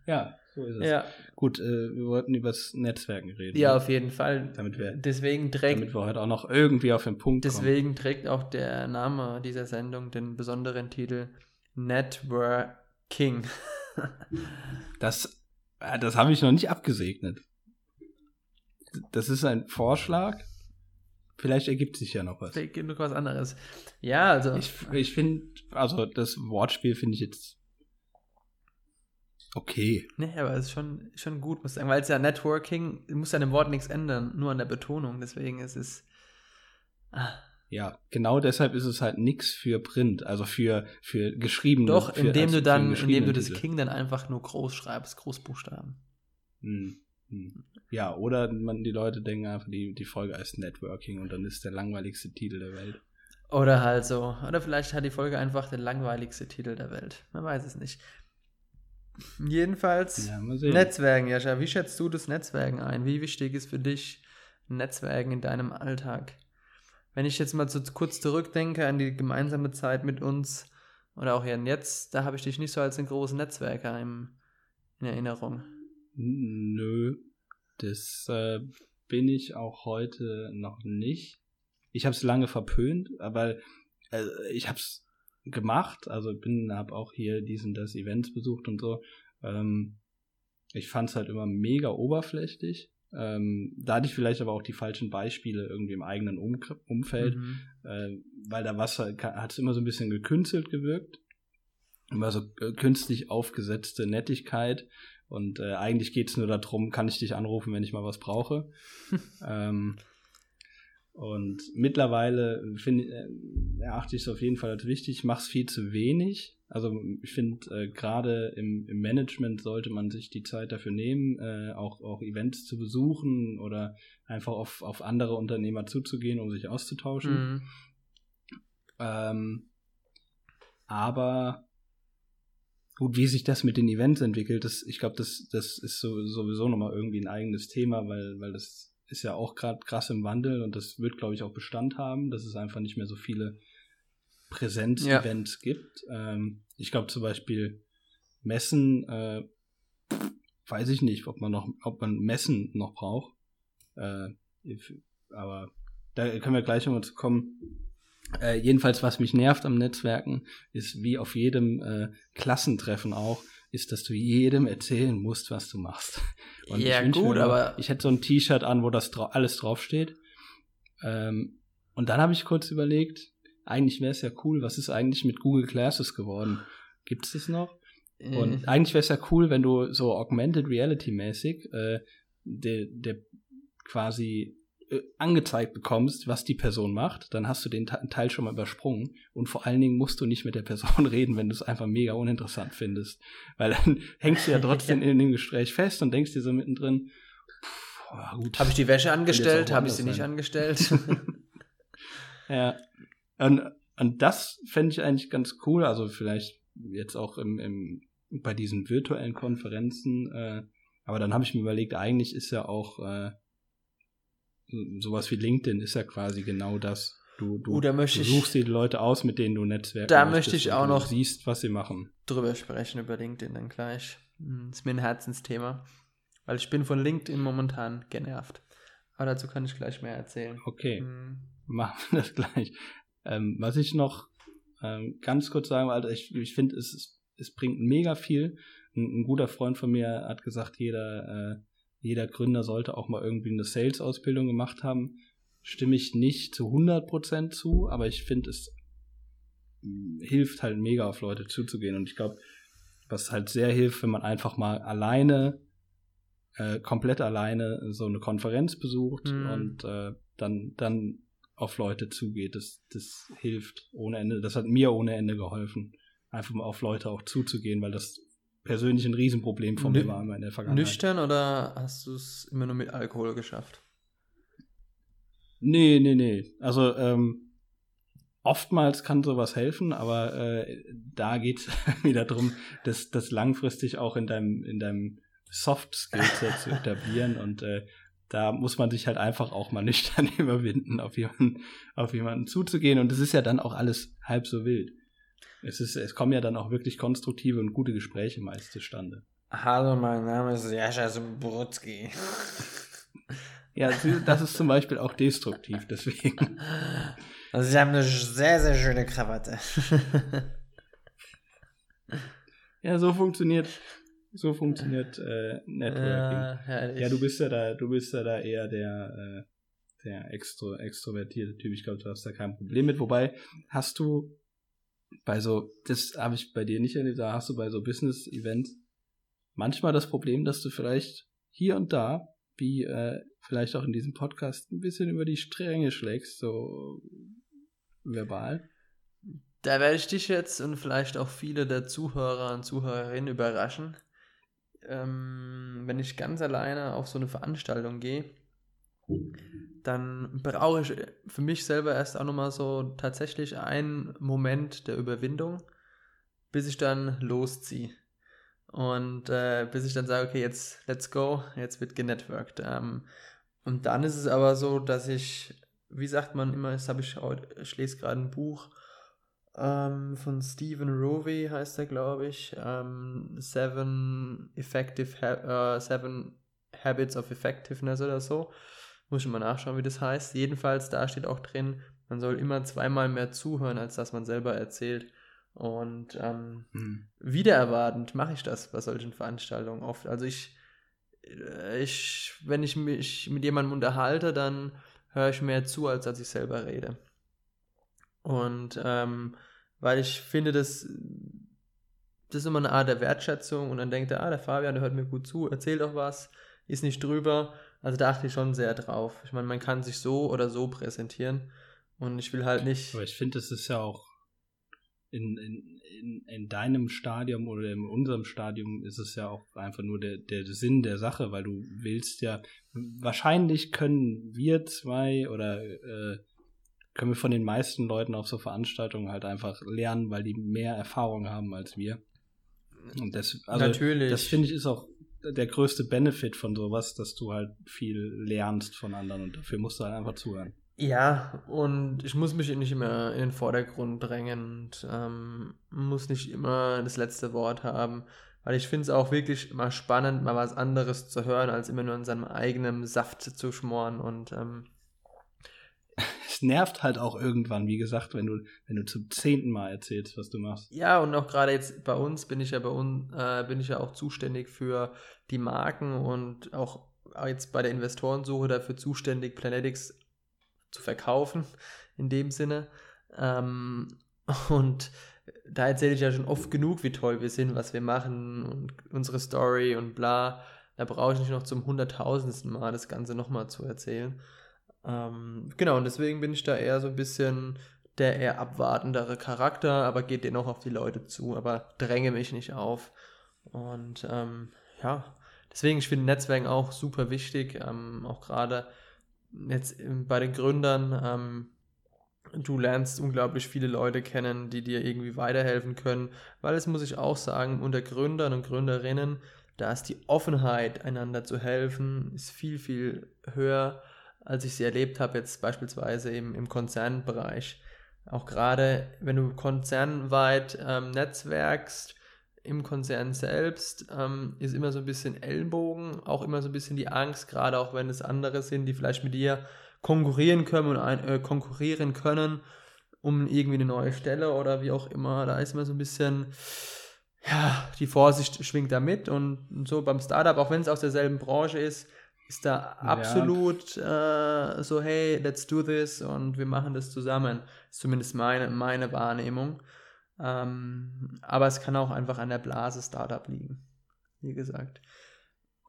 ja, so ist es. Ja. Gut, äh, wir wollten über das Netzwerken reden. Ja, ne? auf jeden Fall. Damit wir, deswegen trägt, damit wir heute auch noch irgendwie auf den Punkt deswegen trägt auch der Name dieser Sendung den besonderen Titel Networking. das, äh, das habe ich noch nicht abgesegnet. Das ist ein Vorschlag. Vielleicht ergibt sich ja noch was. Vielleicht gibt noch was anderes. Ja, also. Ich, ich finde, also das Wortspiel finde ich jetzt okay. Nee, aber es ist schon, schon gut, muss ich sagen, weil es ja Networking, muss ja an dem Wort nichts ändern, nur an der Betonung, deswegen ist es. Ah. Ja, genau deshalb ist es halt nichts für Print, also für, für geschrieben. Doch, für, indem also du dann, indem du das Titel. King dann einfach nur groß schreibst, Großbuchstaben. Hm, hm. Ja, oder man, die Leute denken einfach, die, die Folge heißt Networking und dann ist der langweiligste Titel der Welt. Oder halt so. Oder vielleicht hat die Folge einfach den langweiligste Titel der Welt. Man weiß es nicht. Jedenfalls Ja. Netzwerken, Jascha. Wie schätzt du das Netzwerken ein? Wie wichtig ist für dich Netzwerken in deinem Alltag? Wenn ich jetzt mal so kurz zurückdenke an die gemeinsame Zeit mit uns oder auch jetzt, da habe ich dich nicht so als einen großen Netzwerker im, in Erinnerung. Nö, das äh, bin ich auch heute noch nicht. Ich habe es lange verpönt, aber äh, ich habe es gemacht. Also bin, habe auch hier diesen das Events besucht und so. Ähm, ich fand es halt immer mega oberflächlich. Ähm, da hatte ich vielleicht aber auch die falschen Beispiele irgendwie im eigenen um Umfeld, Mhm. äh, weil da was hat es immer so ein bisschen gekünstelt gewirkt. Immer so äh, künstlich aufgesetzte Nettigkeit. Und äh, eigentlich geht es nur darum, kann ich dich anrufen, wenn ich mal was brauche. ähm, und mittlerweile finde äh, erachte ich es auf jeden Fall als wichtig, ich mache es viel zu wenig. Also ich finde, äh, gerade im, im Management sollte man sich die Zeit dafür nehmen, äh, auch, auch Events zu besuchen oder einfach auf, auf andere Unternehmer zuzugehen, um sich auszutauschen. Mhm. Ähm, aber gut, wie sich das mit den Events entwickelt, das, ich glaube, das, das ist so, sowieso nochmal irgendwie ein eigenes Thema, weil, weil das ist ja auch gerade krass im Wandel und das wird, glaube ich, auch Bestand haben, dass es einfach nicht mehr so viele Präsenz-Events gibt. Ähm, ich glaube zum Beispiel Messen, äh, weiß ich nicht, ob man noch, ob man Messen noch braucht. Äh, aber da können wir gleich nochmal zu kommen. Äh, jedenfalls, was mich nervt am Netzwerken, ist wie auf jedem äh, Klassentreffen auch, ist, dass du jedem erzählen musst, was du machst. Und Ja, ich gut, mir aber- ich hätte so ein T-Shirt an, wo das drau alles draufsteht. Ähm, und dann habe ich kurz überlegt, eigentlich wäre es ja cool, was ist eigentlich mit Google Classes geworden? Gibt es das noch? Äh, Und eigentlich wäre es ja cool, wenn du so Augmented Reality mäßig äh, der, der quasi äh, angezeigt bekommst, was die Person macht, dann hast du den Te- Teil schon mal übersprungen und vor allen Dingen musst du nicht mit der Person reden, wenn du es einfach mega uninteressant findest, weil dann hängst du ja trotzdem in dem Gespräch fest und denkst dir so mittendrin, pff, ja, gut. Habe ich die Wäsche angestellt? Habe ich sie nicht sein. angestellt? Ja. Und, und das fände ich eigentlich ganz cool. Also vielleicht jetzt auch im, im, bei diesen virtuellen Konferenzen. Äh, aber dann habe ich mir überlegt, eigentlich ist ja auch äh, sowas wie LinkedIn ist ja quasi genau das. Du, du, möchte du ich- suchst dir die Leute aus, mit denen du Netzwerken Da möchte ich auch noch- siehst, was sie machen. drüber sprechen über LinkedIn dann gleich. Hm, Ist mir ein Herzensthema. Weil ich bin von LinkedIn momentan genervt. Aber dazu kann ich gleich mehr erzählen. Okay. Hm. machen wir das gleich. Ähm, was ich noch ähm, ganz kurz sagen wollte, ich, ich finde, es, es bringt mega viel. Ein, ein guter Freund von mir hat gesagt, jeder, äh, jeder Gründer sollte auch mal irgendwie eine Sales-Ausbildung gemacht haben. Stimme ich nicht zu 100% zu, aber ich finde, es hilft halt mega auf Leute zuzugehen. Und ich glaube, was halt sehr hilft, wenn man einfach mal alleine, äh, komplett alleine so eine Konferenz besucht Mhm. und äh, dann, dann auf Leute zugeht. Das, das hilft ohne Ende. Das hat mir ohne Ende geholfen, einfach mal auf Leute auch zuzugehen, weil das persönlich ein Riesenproblem von mir Nü- war immer in der Vergangenheit. Nüchtern oder hast du es immer nur mit Alkohol geschafft? Nee, nee, nee. Also ähm, oftmals kann sowas helfen, aber äh, da geht es wieder darum, das, das langfristig auch in deinem, in deinem Soft Skillset zu etablieren und äh, da muss man sich halt einfach auch mal nüchtern überwinden, auf jemanden, auf jemanden zuzugehen und es ist ja dann auch alles halb so wild. Es, ist, es kommen ja dann auch wirklich konstruktive und gute Gespräche meist zustande. Hallo, mein Name ist Jascha Zumbrutski. Ja, das ist zum Beispiel auch destruktiv, deswegen. Also, Sie haben eine sehr, sehr schöne Krawatte. Ja, so funktioniert, so funktioniert äh, Networking. herrlich. Ja, du bist ja da, du bist ja da eher der, äh, der extro, extrovertierte Typ. Ich glaube, du hast da kein Problem mit. Wobei, hast du bei so, das habe ich bei dir nicht erlebt, da hast du bei so Business-Events manchmal das Problem, dass du vielleicht hier und da, wie äh, vielleicht auch in diesem Podcast, ein bisschen über die Stränge schlägst, so verbal. Da werde ich dich jetzt und vielleicht auch viele der Zuhörer und Zuhörerinnen überraschen. Ähm, wenn ich ganz alleine auf so eine Veranstaltung gehe, dann brauche ich für mich selber erst auch nochmal so tatsächlich einen Moment der Überwindung, bis ich dann losziehe. Und äh, bis ich dann sage, okay, jetzt let's go, jetzt wird genetworked. Ähm, und dann ist es aber so, dass ich, wie sagt man immer, das habe ich ich lese gerade ein Buch ähm, von Stephen Rovey, heißt er, glaube ich. Ähm, Seven Effective ha äh, Seven Habits of Effectiveness oder so. Muss ich mal nachschauen, wie das heißt. Jedenfalls, da steht auch drin, man soll immer zweimal mehr zuhören, als dass man selber erzählt. Und ähm, Hm. wieder erwartend mache ich das bei solchen Veranstaltungen oft. Also ich, äh, ich, wenn ich mich mit jemandem unterhalte, dann höre ich mehr zu, als dass ich selber rede. Und ähm, weil ich finde, das, das ist immer eine Art der Wertschätzung und dann denkt er, ah, der Fabian, der hört mir gut zu, erzählt auch was, ist nicht drüber. Also da achte ich schon sehr drauf. Ich meine, man kann sich so oder so präsentieren und ich will halt nicht. Aber ich finde, es ist ja auch in, in, in, in deinem Stadium oder in unserem Stadium ist es ja auch einfach nur der, der Sinn der Sache, weil du willst ja, wahrscheinlich können wir zwei oder äh, können wir von den meisten Leuten auf so Veranstaltungen halt einfach lernen, weil die mehr Erfahrung haben als wir. Und das, also Natürlich. das finde ich ist auch der größte Benefit von sowas, dass du halt viel lernst von anderen und dafür musst du halt einfach zuhören. Ja, und ich muss mich nicht immer in den Vordergrund drängen und ähm, muss nicht immer das letzte Wort haben, weil ich finde es auch wirklich immer spannend, mal was anderes zu hören, als immer nur in seinem eigenen Saft zu schmoren und ähm, nervt halt auch irgendwann, wie gesagt, wenn du, wenn du zum zehnten Mal erzählst, was du machst. Ja, und auch gerade jetzt bei uns bin ich ja bei uns, äh, bin ich ja auch zuständig für die Marken und auch jetzt bei der Investorensuche dafür zuständig, Planetics zu verkaufen, in dem Sinne. Ähm, und da erzähle ich ja schon oft genug, wie toll wir sind, was wir machen und unsere Story und bla. Da brauche ich nicht noch zum hunderttausendsten Mal das Ganze nochmal zu erzählen. Ähm, genau, und deswegen bin ich da eher so ein bisschen der eher abwartendere Charakter, aber geht den auch auf die Leute zu, aber dränge mich nicht auf. Und ähm, ja, deswegen, ich finde Netzwerken auch super wichtig, ähm, auch gerade jetzt bei den Gründern. Ähm, du lernst unglaublich viele Leute kennen, die dir irgendwie weiterhelfen können, weil es muss ich auch sagen, unter Gründern und Gründerinnen, da ist die Offenheit, einander zu helfen, ist viel, viel höher, als ich sie erlebt habe, jetzt beispielsweise im, im Konzernbereich. Auch gerade, wenn du konzernweit ähm, netzwerkst, im Konzern selbst ähm, ist immer so ein bisschen Ellenbogen, auch immer so ein bisschen die Angst, gerade auch wenn es andere sind, die vielleicht mit dir konkurrieren können und ein, äh, konkurrieren können um irgendwie eine neue Stelle oder wie auch immer. Da ist immer so ein bisschen, ja, die Vorsicht schwingt da mit und so beim Startup, auch wenn es aus derselben Branche ist, ist da absolut ja. äh, so, hey, let's do this und wir machen das zusammen. Ist zumindest meine, meine Wahrnehmung. Ähm, aber es kann auch einfach an der Blase Startup liegen, wie gesagt.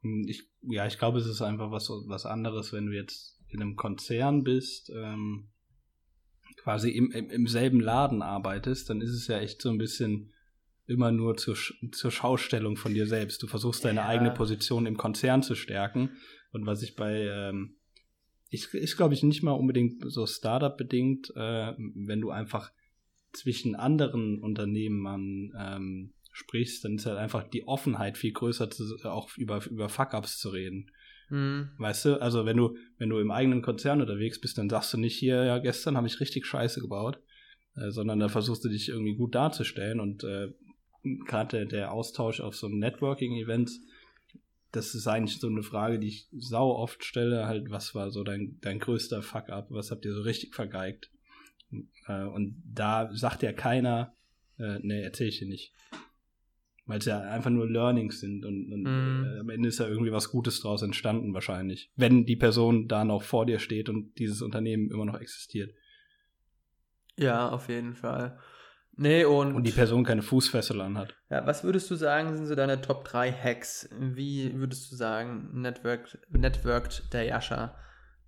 Hm, ich, ja, ich glaube, es ist einfach was, was anderes, wenn du jetzt in einem Konzern bist, ähm, quasi im, im, im selben Laden arbeitest, dann ist es ja echt so ein bisschen immer nur zur, zur Schaustellung von dir selbst. Du versuchst deine ja. eigene Position im Konzern zu stärken. Und was ich bei, ähm, ich, ist glaube ich nicht mal unbedingt so Startup bedingt, äh, wenn du einfach zwischen anderen Unternehmen ähm, sprichst, dann ist halt einfach die Offenheit viel größer, zu, auch über, über Fuck-Ups zu reden. Mhm. Weißt du, also wenn du, wenn du im eigenen Konzern unterwegs bist, dann sagst du nicht hier, ja, gestern habe ich richtig Scheiße gebaut, äh, sondern da versuchst du dich irgendwie gut darzustellen und äh, gerade der, der Austausch auf so einem Networking-Event, das ist eigentlich so eine Frage, die ich sau oft stelle, halt, was war so dein, dein größter Fuck-up, was habt ihr so richtig vergeigt? Äh, und da sagt ja keiner, äh, nee, erzähl ich dir nicht. Weil es ja einfach nur Learnings sind und, und mm. äh, am Ende ist ja irgendwie was Gutes draus entstanden wahrscheinlich. Wenn die Person da noch vor dir steht und dieses Unternehmen immer noch existiert. Ja, auf jeden Fall. Nee, und, und die Person keine Fußfessel anhat. Ja, was würdest du sagen, sind so deine Top 3 Hacks? Wie würdest du sagen, networked, networked der Yasha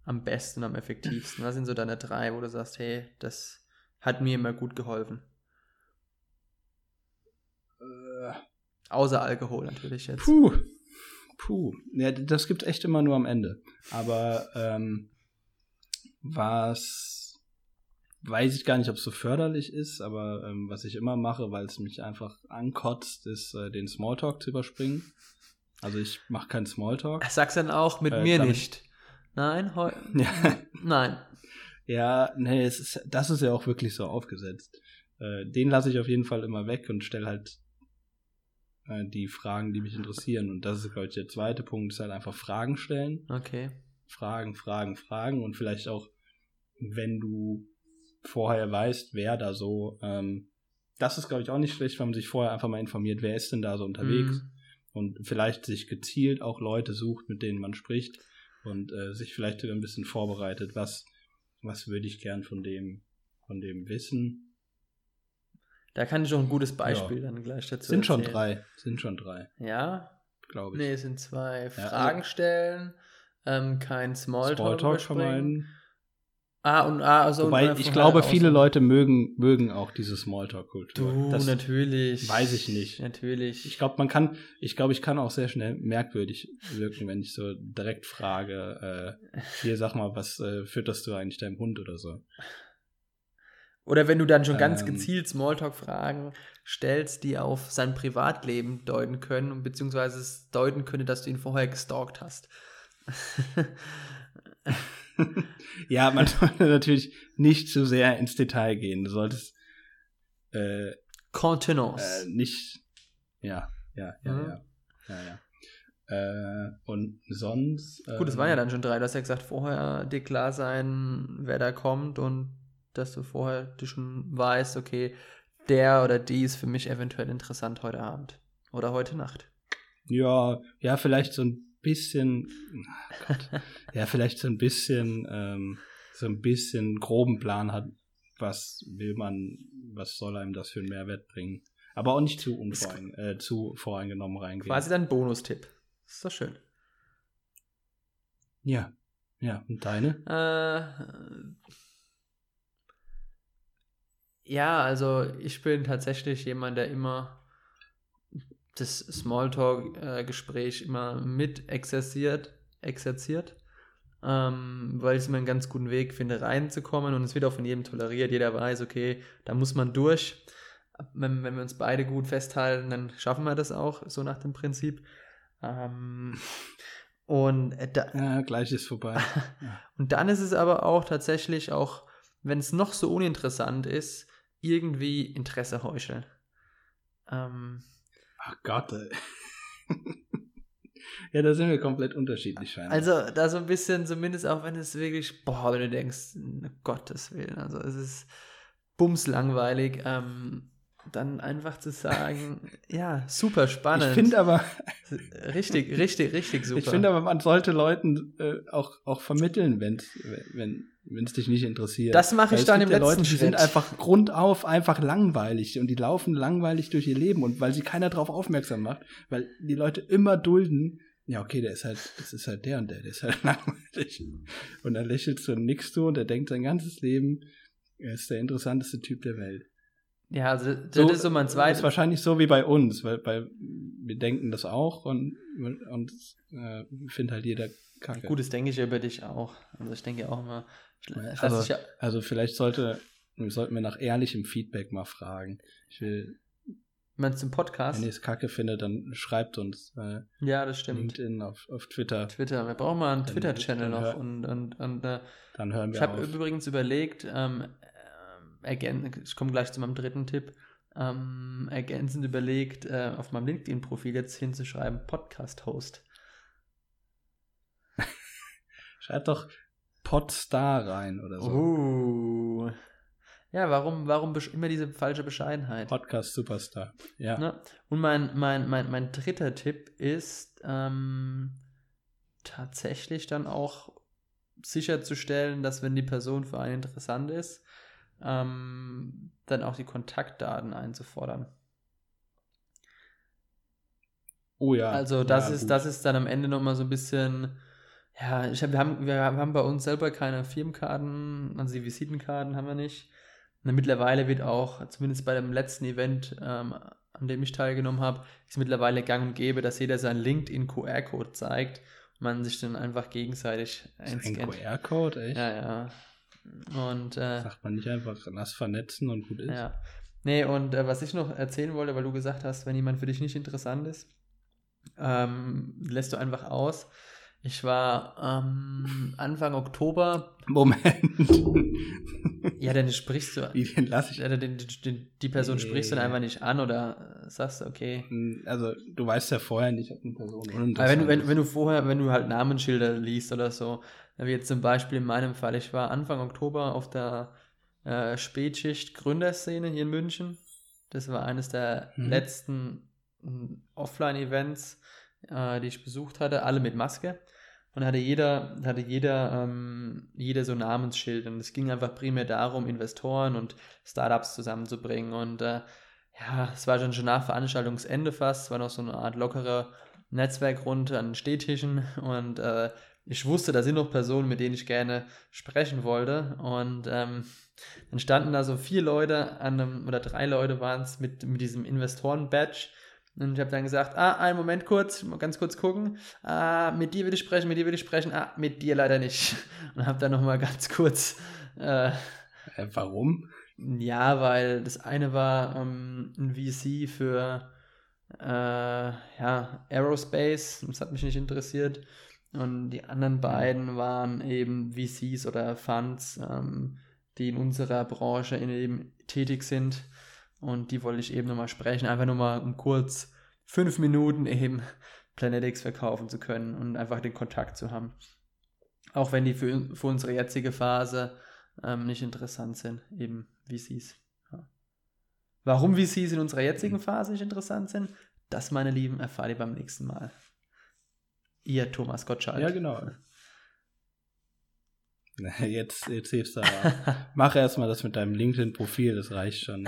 am besten, am effektivsten? Was sind so deine drei, wo du sagst, hey, das hat mir immer gut geholfen? Äh, Außer Alkohol natürlich jetzt. Puh. Puh. Ja, das gibt echt immer nur am Ende. Aber ähm, was weiß ich gar nicht, ob es so förderlich ist, aber ähm, was ich immer mache, weil es mich einfach ankotzt, ist äh, den Smalltalk zu überspringen. Also ich mache keinen Smalltalk. Sag's dann auch mit äh, mir nicht. Nein, ja. nein. Ja, nee, es ist, das ist ja auch wirklich so aufgesetzt. Äh, den lasse ich auf jeden Fall immer weg und stelle halt äh, die Fragen, die mich interessieren. Und das ist, glaube ich, der zweite Punkt, ist halt einfach Fragen stellen. Okay. Fragen, Fragen, Fragen und vielleicht auch, wenn du vorher weißt, wer da so, ähm, das ist, glaube ich, auch nicht schlecht, wenn man sich vorher einfach mal informiert, wer ist denn da so unterwegs mhm. und vielleicht sich gezielt auch Leute sucht, mit denen man spricht und äh, sich vielleicht sogar ein bisschen vorbereitet, was, was würde ich gern von dem, von dem wissen. Da kann ich auch ein gutes Beispiel ja. dann gleich dazu Sind erzählen. schon drei, sind schon drei. Ja? Glaube ich. Nee, es sind zwei. Ja, Fragen also, stellen, ähm, kein Smalltalk, Smalltalk vermeiden Ah, und ah, also Wobei, und, ich glaube, viele Leute mögen, mögen auch diese Smalltalk-Kultur. Du, das natürlich. Weiß ich nicht. Natürlich. Ich glaube, man kann, ich glaube, ich kann auch sehr schnell merkwürdig wirken, wenn ich so direkt frage, äh, hier sag mal, was äh, fütterst du eigentlich deinem Hund oder so. Oder wenn du dann schon ganz ähm, gezielt Smalltalk-Fragen stellst, die auf sein Privatleben deuten können und beziehungsweise es deuten könnte, dass du ihn vorher gestalkt hast. ja, man sollte natürlich nicht zu sehr ins Detail gehen. Du solltest äh, Contenance. Äh, nicht, ja, ja, ja, mhm. ja, ja, ja. Äh, und sonst. Gut, es waren ja ähm, dann schon drei. Du hast ja gesagt, vorher dir klar sein, wer da kommt und dass du vorher du schon weißt, okay, der oder die ist für mich eventuell interessant heute Abend oder heute Nacht. Ja, ja, vielleicht so ein bisschen. Oh ja, vielleicht so ein bisschen, ähm, so ein bisschen groben Plan hat, was will man, was soll einem das für einen Mehrwert bringen. Aber auch nicht zu, unvorein, äh, zu voreingenommen reingehen. Quasi dann Bonustipp. Ist doch schön. Ja, ja. Und deine? Äh, ja, also ich bin tatsächlich jemand, der immer das Smalltalk-Gespräch immer mit exerziert, exerziert ähm, weil ich es immer einen ganz guten Weg finde, reinzukommen und es wird auch von jedem toleriert. Jeder weiß, okay, da muss man durch. Wenn, wenn wir uns beide gut festhalten, dann schaffen wir das auch, so nach dem Prinzip. Ähm, und, äh, da, Ja, gleich ist vorbei. und dann ist es aber auch tatsächlich auch, wenn es noch so uninteressant ist, irgendwie Interesse heucheln. Ähm, Ach Gott, ey. ja, da sind wir komplett unterschiedlich scheinbar. also da so ein bisschen, zumindest auch wenn es wirklich, boah, wenn du denkst, Gottes Willen, also es ist bumslangweilig, ähm, dann einfach zu sagen, ja, super spannend. ich finde aber, richtig, richtig, richtig super. ich finde aber, man sollte Leuten äh, auch, auch vermitteln, wenn's, wenn wenn es dich nicht interessiert. Das mache ich dann im ja letzten Leute, die sind einfach grundauf einfach langweilig und die laufen langweilig durch ihr Leben und weil sie keiner drauf aufmerksam macht, weil die Leute immer dulden, ja, okay, der ist halt, das ist halt der und der, der ist halt langweilig. Und dann lächelst du und nickst du und der denkt sein ganzes Leben, er ist der interessanteste Typ der Welt. ja, also das ist so mein Das zweites. ist wahrscheinlich so wie bei uns, weil, weil wir denken das auch und, und äh, findet halt jeder kacke. Gut, das denke ich ja über dich auch. Also ich denke auch immer, Also- ja, Also vielleicht sollte, sollten wir nach ehrlichem Feedback mal fragen. Ich will, meinst du im Podcast? wenn ihr es kacke findet, dann schreibt uns äh, Ja, das stimmt. LinkedIn auf, auf Twitter. Twitter, wir brauchen mal einen Twitter-Channel noch hör- und, und, und äh, Dann hören wir Ich habe übrigens überlegt, ähm, äh, ergän ich komme gleich zu meinem dritten Tipp, ähm, ergänzend überlegt, äh, auf meinem LinkedIn-Profil jetzt hinzuschreiben, Podcast-Host. Schreibt doch Podstar rein oder so. Uh. Ja, warum, warum immer diese falsche Bescheidenheit? Podcast Superstar. Ja. Ne? Und mein, mein, mein, mein dritter Tipp ist ähm, tatsächlich dann auch sicherzustellen, dass wenn die Person für einen interessant ist, ähm, dann auch die Kontaktdaten einzufordern. Oh ja. Also das ja, ist, gut. das ist dann am Ende nochmal so ein bisschen, ja, ich hab, wir, haben, wir haben bei uns selber keine Firmenkarten, also die Visitenkarten haben wir nicht. Und mittlerweile wird auch, zumindest bei dem letzten Event, ähm, an dem ich teilgenommen habe, ist mittlerweile gang und gäbe, dass jeder seinen LinkedIn-QR-Code zeigt und man sich dann einfach gegenseitig Ist ein einscannt. QR-Code, echt? Ja, ja. Und äh, Sagt man nicht einfach, lass vernetzen und gut ist. ja. Nee, und äh, was ich noch erzählen wollte, weil du gesagt hast, wenn jemand für dich nicht interessant ist, ähm, lässt du einfach aus. Ich war ähm, Anfang Oktober, Moment. ja, dann sprichst du, Wie den lasse ich. ja, den, den, die Person sprichst du dann einfach nicht an oder äh, sagst, okay. Also, du weißt ja vorher nicht, ob eine Person Aber wenn, du- wenn, wenn du vorher, wenn du halt Namensschilder liest oder so, wie jetzt zum Beispiel in meinem Fall, ich war Anfang Oktober auf der äh, Spätschicht Gründerszene hier in München. Das war eines der Mhm. letzten mm, Offline-Events, äh, die ich besucht hatte, alle mit Maske. Und hatte jeder, hatte jeder, ähm, jeder so Namensschild. Und es ging einfach primär darum, Investoren und Startups zusammenzubringen. Und äh, ja, es war schon schon nach Veranstaltungsende fast. Es war noch so eine Art lockerer Netzwerkrunde an den Stehtischen. Und äh, ich wusste, da sind noch Personen, mit denen ich gerne sprechen wollte. Und ähm, dann standen da so vier Leute an einem, oder drei Leute waren es mit, mit diesem Investoren-Badge. Und ich habe dann gesagt, ah, einen Moment kurz, mal ganz kurz gucken. Ah, mit dir will ich sprechen, mit dir will ich sprechen. Ah, mit dir leider nicht. Und habe dann nochmal ganz kurz, äh, Äh, warum? ja, weil das eine war ähm, ein VC für äh, ja, Aerospace, das hat mich nicht interessiert. Und die anderen beiden waren eben VCs oder Funds, ähm, die in unserer Branche in eben tätig sind. Und die wollte ich eben nochmal sprechen, einfach nur mal um kurz fünf Minuten eben Planetics verkaufen zu können und einfach den Kontakt zu haben. Auch wenn die für, für unsere jetzige Phase ähm, nicht interessant sind, eben VCs. Ja. Warum VCs in unserer jetzigen Phase nicht interessant sind, das, meine Lieben, erfahrt ihr beim nächsten Mal. Ihr Thomas Gottschalk. Ja, genau. Jetzt, jetzt hilfst du aber. Mach erstmal das mit deinem LinkedIn-Profil, das reicht schon.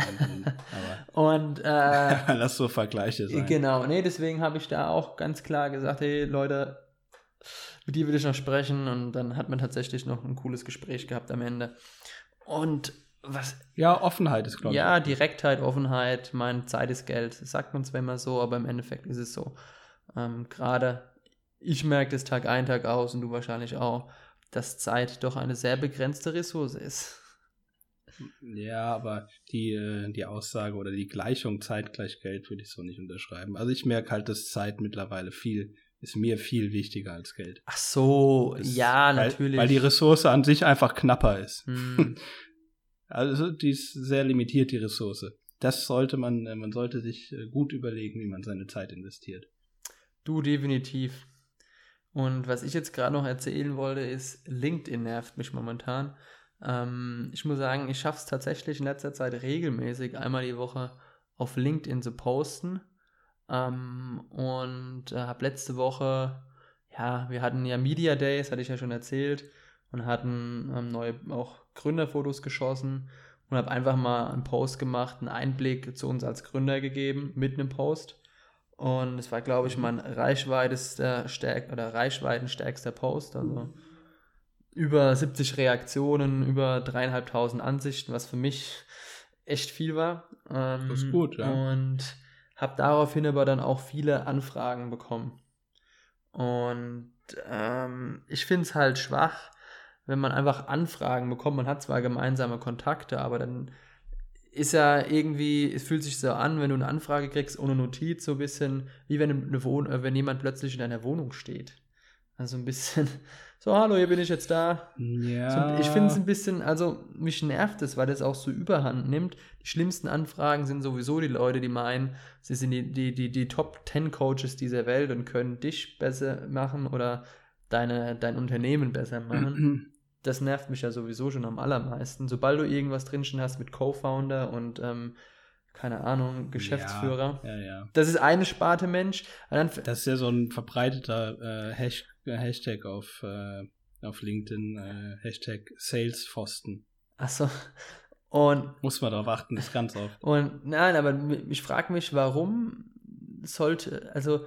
Und äh, lass so Vergleiche sein. Genau, nee, deswegen habe ich da auch ganz klar gesagt, hey Leute, mit dir will ich noch sprechen und dann hat man tatsächlich noch ein cooles Gespräch gehabt am Ende. Und was. Ja, Offenheit ist, glaube ich. Ja, Direktheit, Offenheit, mein Zeit ist Geld. Das sagt man zwar immer so, aber im Endeffekt ist es so. Ähm, Gerade ich merke das Tag ein, Tag aus und du wahrscheinlich auch dass Zeit doch eine sehr begrenzte Ressource ist. Ja, aber die, äh, die Aussage oder die Gleichung Zeit gleich Geld würde ich so nicht unterschreiben. Also ich merke halt, dass Zeit mittlerweile viel, ist mir viel wichtiger als Geld. Ach so, das, ja, weil, natürlich. Weil die Ressource an sich einfach knapper ist. Hm. Also die ist sehr limitiert, die Ressource. Das sollte man, äh, man sollte sich äh, gut überlegen, wie man seine Zeit investiert. Du definitiv. Und was ich jetzt gerade noch erzählen wollte, ist, LinkedIn nervt mich momentan. Ähm, ich muss sagen, ich schaffe es tatsächlich in letzter Zeit regelmäßig einmal die Woche auf LinkedIn zu posten. Ähm, und äh, habe letzte Woche, ja, wir hatten ja Media Days, hatte ich ja schon erzählt, und hatten ähm, neue auch Gründerfotos geschossen und habe einfach mal einen Post gemacht, einen Einblick zu uns als Gründer gegeben mit einem Post. Und es war, glaube ich, mhm. mein reichweitester Stärk oder reichweitenstärkster Post. Also über 70 Reaktionen, über dreieinhalbtausend Ansichten, was für mich echt viel war. Ähm, das ist gut, ja. Und habe daraufhin aber dann auch viele Anfragen bekommen. Und ähm, ich finde es halt schwach, wenn man einfach Anfragen bekommt. Man hat zwar gemeinsame Kontakte, aber dann ist ja irgendwie, es fühlt sich so an, wenn du eine Anfrage kriegst ohne Notiz, so ein bisschen wie wenn, eine Wohn äh, wenn jemand plötzlich in deiner Wohnung steht. Also ein bisschen so, hallo, hier bin ich jetzt da. Ja. So, ich finde es ein bisschen, also mich nervt es, weil das auch so überhand nimmt. Die schlimmsten Anfragen sind sowieso die Leute, die meinen, sie sind die, die, die, die Top 10 Coaches dieser Welt und können dich besser machen oder deine, dein Unternehmen besser machen. das nervt mich ja sowieso schon am allermeisten. Sobald du irgendwas drinstehen hast mit Co-Founder und ähm, keine Ahnung, Geschäftsführer. Ja, ja, ja. Das ist eine Sparte Mensch. das ist ja so ein verbreiteter äh, Hash Hashtag auf, äh, auf LinkedIn, äh, Hashtag Salespfosten. Achso. Und muss man darauf achten, das ist ganz oft. Und nein, aber ich frage mich, warum sollte, also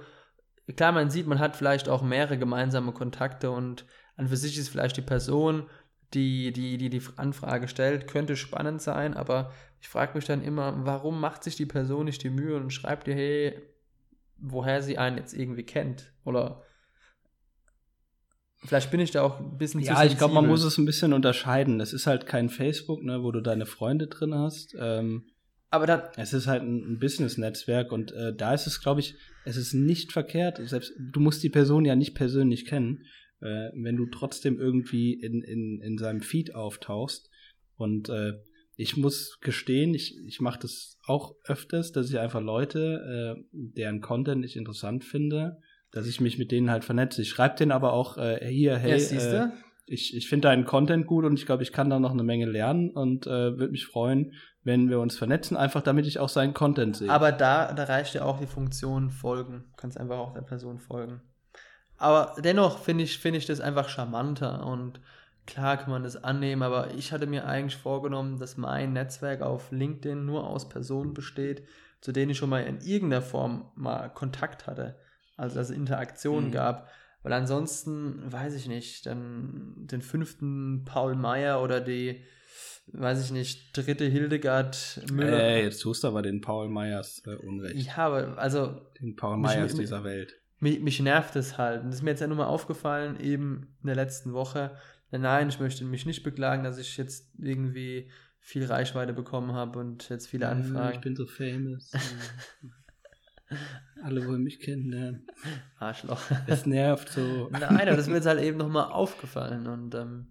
klar, man sieht, man hat vielleicht auch mehrere gemeinsame Kontakte und an für sich ist vielleicht die Person, die die, die, die Anfrage stellt, könnte spannend sein, aber ich frage mich dann immer, warum macht sich die Person nicht die Mühe und schreibt dir, hey, woher sie einen jetzt irgendwie kennt? Oder vielleicht bin ich da auch ein bisschen ja, zu Ja, ich glaube, man muss es ein bisschen unterscheiden. Es ist halt kein Facebook, ne, wo du deine Freunde drin hast. Ähm, aber da, es ist halt ein, ein Business-Netzwerk und äh, da ist es, glaube ich, es ist nicht verkehrt. Selbst du musst die Person ja nicht persönlich kennen äh, wenn du trotzdem irgendwie in, in, in seinem Feed auftauchst. Und äh, ich muss gestehen, ich, ich mache das auch öfters, dass ich einfach Leute, äh, deren Content ich interessant finde, dass ich mich mit denen halt vernetze. Ich schreibe denen aber auch äh, hier, hey, ja, äh, ich, ich finde deinen Content gut und ich glaube, ich kann da noch eine Menge lernen und äh, würde mich freuen, wenn wir uns vernetzen, einfach damit ich auch seinen Content sehe. Aber da, da reicht ja auch die Funktion folgen. Du kannst einfach auch der Person folgen. Aber dennoch finde ich, find ich das einfach charmanter und klar kann man das annehmen, aber ich hatte mir eigentlich vorgenommen, dass mein Netzwerk auf LinkedIn nur aus Personen besteht, zu denen ich schon mal in irgendeiner Form mal Kontakt hatte, also dass es Interaktionen mhm. gab. Weil ansonsten, weiß ich nicht, dann den fünften Paul Meyer oder die, weiß ich nicht, dritte Hildegard Müller. Äh, jetzt tust du aber den Paul Meyers äh, Unrecht. Ja, aber also. Den Paul Meyers dieser Welt mich, mich nervt es halt. Und das ist mir jetzt ja nur mal aufgefallen, eben in der letzten Woche. Nein, ich möchte mich nicht beklagen, dass ich jetzt irgendwie viel Reichweite bekommen habe und jetzt viele Anfragen. Ich bin so famous. Alle wollen mich kennenlernen. Arschloch. Es nervt so. Nein, aber das ist mir jetzt halt eben nochmal aufgefallen. Und ähm,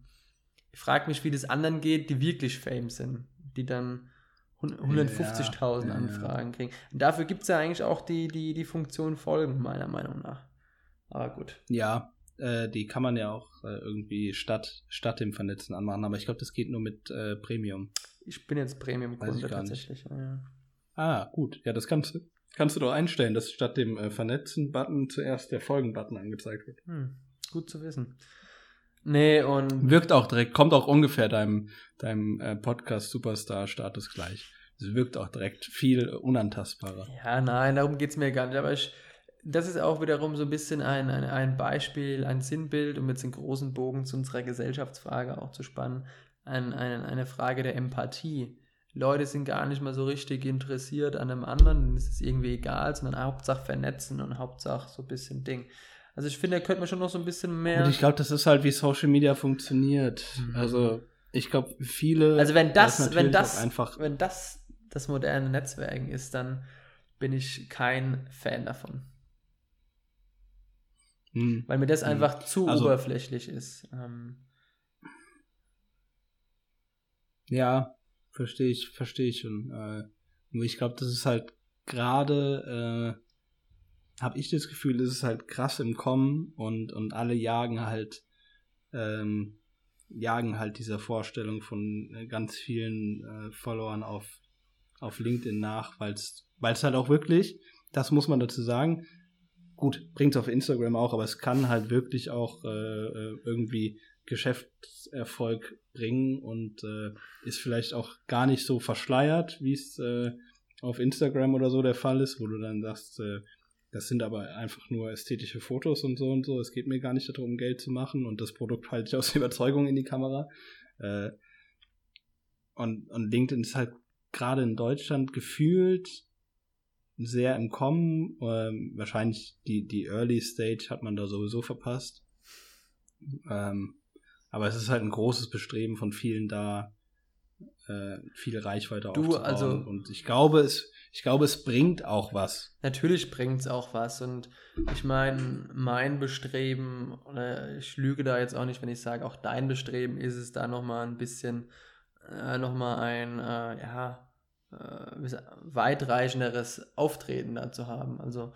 ich frage mich, wie das anderen geht, die wirklich fame sind. Die dann 150.000 ja, Anfragen ja. kriegen. Und dafür gibt es ja eigentlich auch die, die, die Funktion Folgen, meiner Meinung nach. Aber gut. Ja, äh, die kann man ja auch äh, irgendwie statt, statt dem Vernetzen anmachen, aber ich glaube, das geht nur mit äh, Premium. Ich bin jetzt Premium-Kunde tatsächlich. Ja. Ah, gut. Ja, das kannst du, kannst du doch einstellen, dass statt dem äh, Vernetzen-Button zuerst der Folgen-Button angezeigt wird. Hm, gut zu wissen. Nee, und Wirkt auch direkt, kommt auch ungefähr deinem, deinem äh, Podcast-Superstar-Status gleich. Es wirkt auch direkt viel unantastbarer. Ja, nein, darum geht es mir gar nicht. Aber ich, das ist auch wiederum so ein bisschen ein, ein, ein Beispiel, ein Sinnbild, um jetzt den großen Bogen zu unserer Gesellschaftsfrage auch zu spannen. Ein, ein, eine Frage der Empathie. Leute sind gar nicht mal so richtig interessiert an einem anderen, denen ist es irgendwie egal, sondern Hauptsache vernetzen und Hauptsache so ein bisschen Ding. Also ich finde, da könnte man schon noch so ein bisschen mehr. Und ich glaube, das ist halt, wie Social Media funktioniert. Mhm. Also, ich glaube, viele. Also wenn das, wenn das, einfach. wenn das das moderne Netzwerken ist, dann bin ich kein Fan davon. Hm. Weil mir das Mhm. einfach zu Also- oberflächlich ist. Ähm, Ja, verstehe ich, verstehe ich schon. Äh, nur ich glaube, das ist halt gerade, äh, habe ich das Gefühl, es ist halt krass im Kommen und, und alle jagen halt, ähm, jagen halt dieser Vorstellung von äh, ganz vielen äh, Followern auf, auf LinkedIn nach, weil es halt auch wirklich, das muss man dazu sagen, gut, bringt auf Instagram auch, aber es kann halt wirklich auch äh, äh, irgendwie Geschäftserfolg bringen und äh, ist vielleicht auch gar nicht so verschleiert, wie es äh, auf Instagram oder so der Fall ist, wo du dann sagst, das sind aber einfach nur ästhetische Fotos und so und so. Es geht mir gar nicht darum, Geld zu machen und das Produkt halte ich aus Überzeugung in die Kamera. Äh, und, und LinkedIn ist halt gerade in Deutschland gefühlt sehr im Kommen. Ähm, wahrscheinlich die, die Early Stage hat man da sowieso verpasst. Ähm, aber es ist halt ein großes Bestreben von vielen da, äh, viel Reichweite Du, aufzubauen. also- und ich glaube, es, ich glaube, es bringt auch was. natürlich bringt es auch was. Und ich meine, mein Bestreben, oder ich lüge da jetzt auch nicht, wenn ich sage, auch dein Bestreben ist es, da nochmal ein bisschen, äh, nochmal ein, äh, ja, äh, weitreichenderes Auftreten da zu haben. Also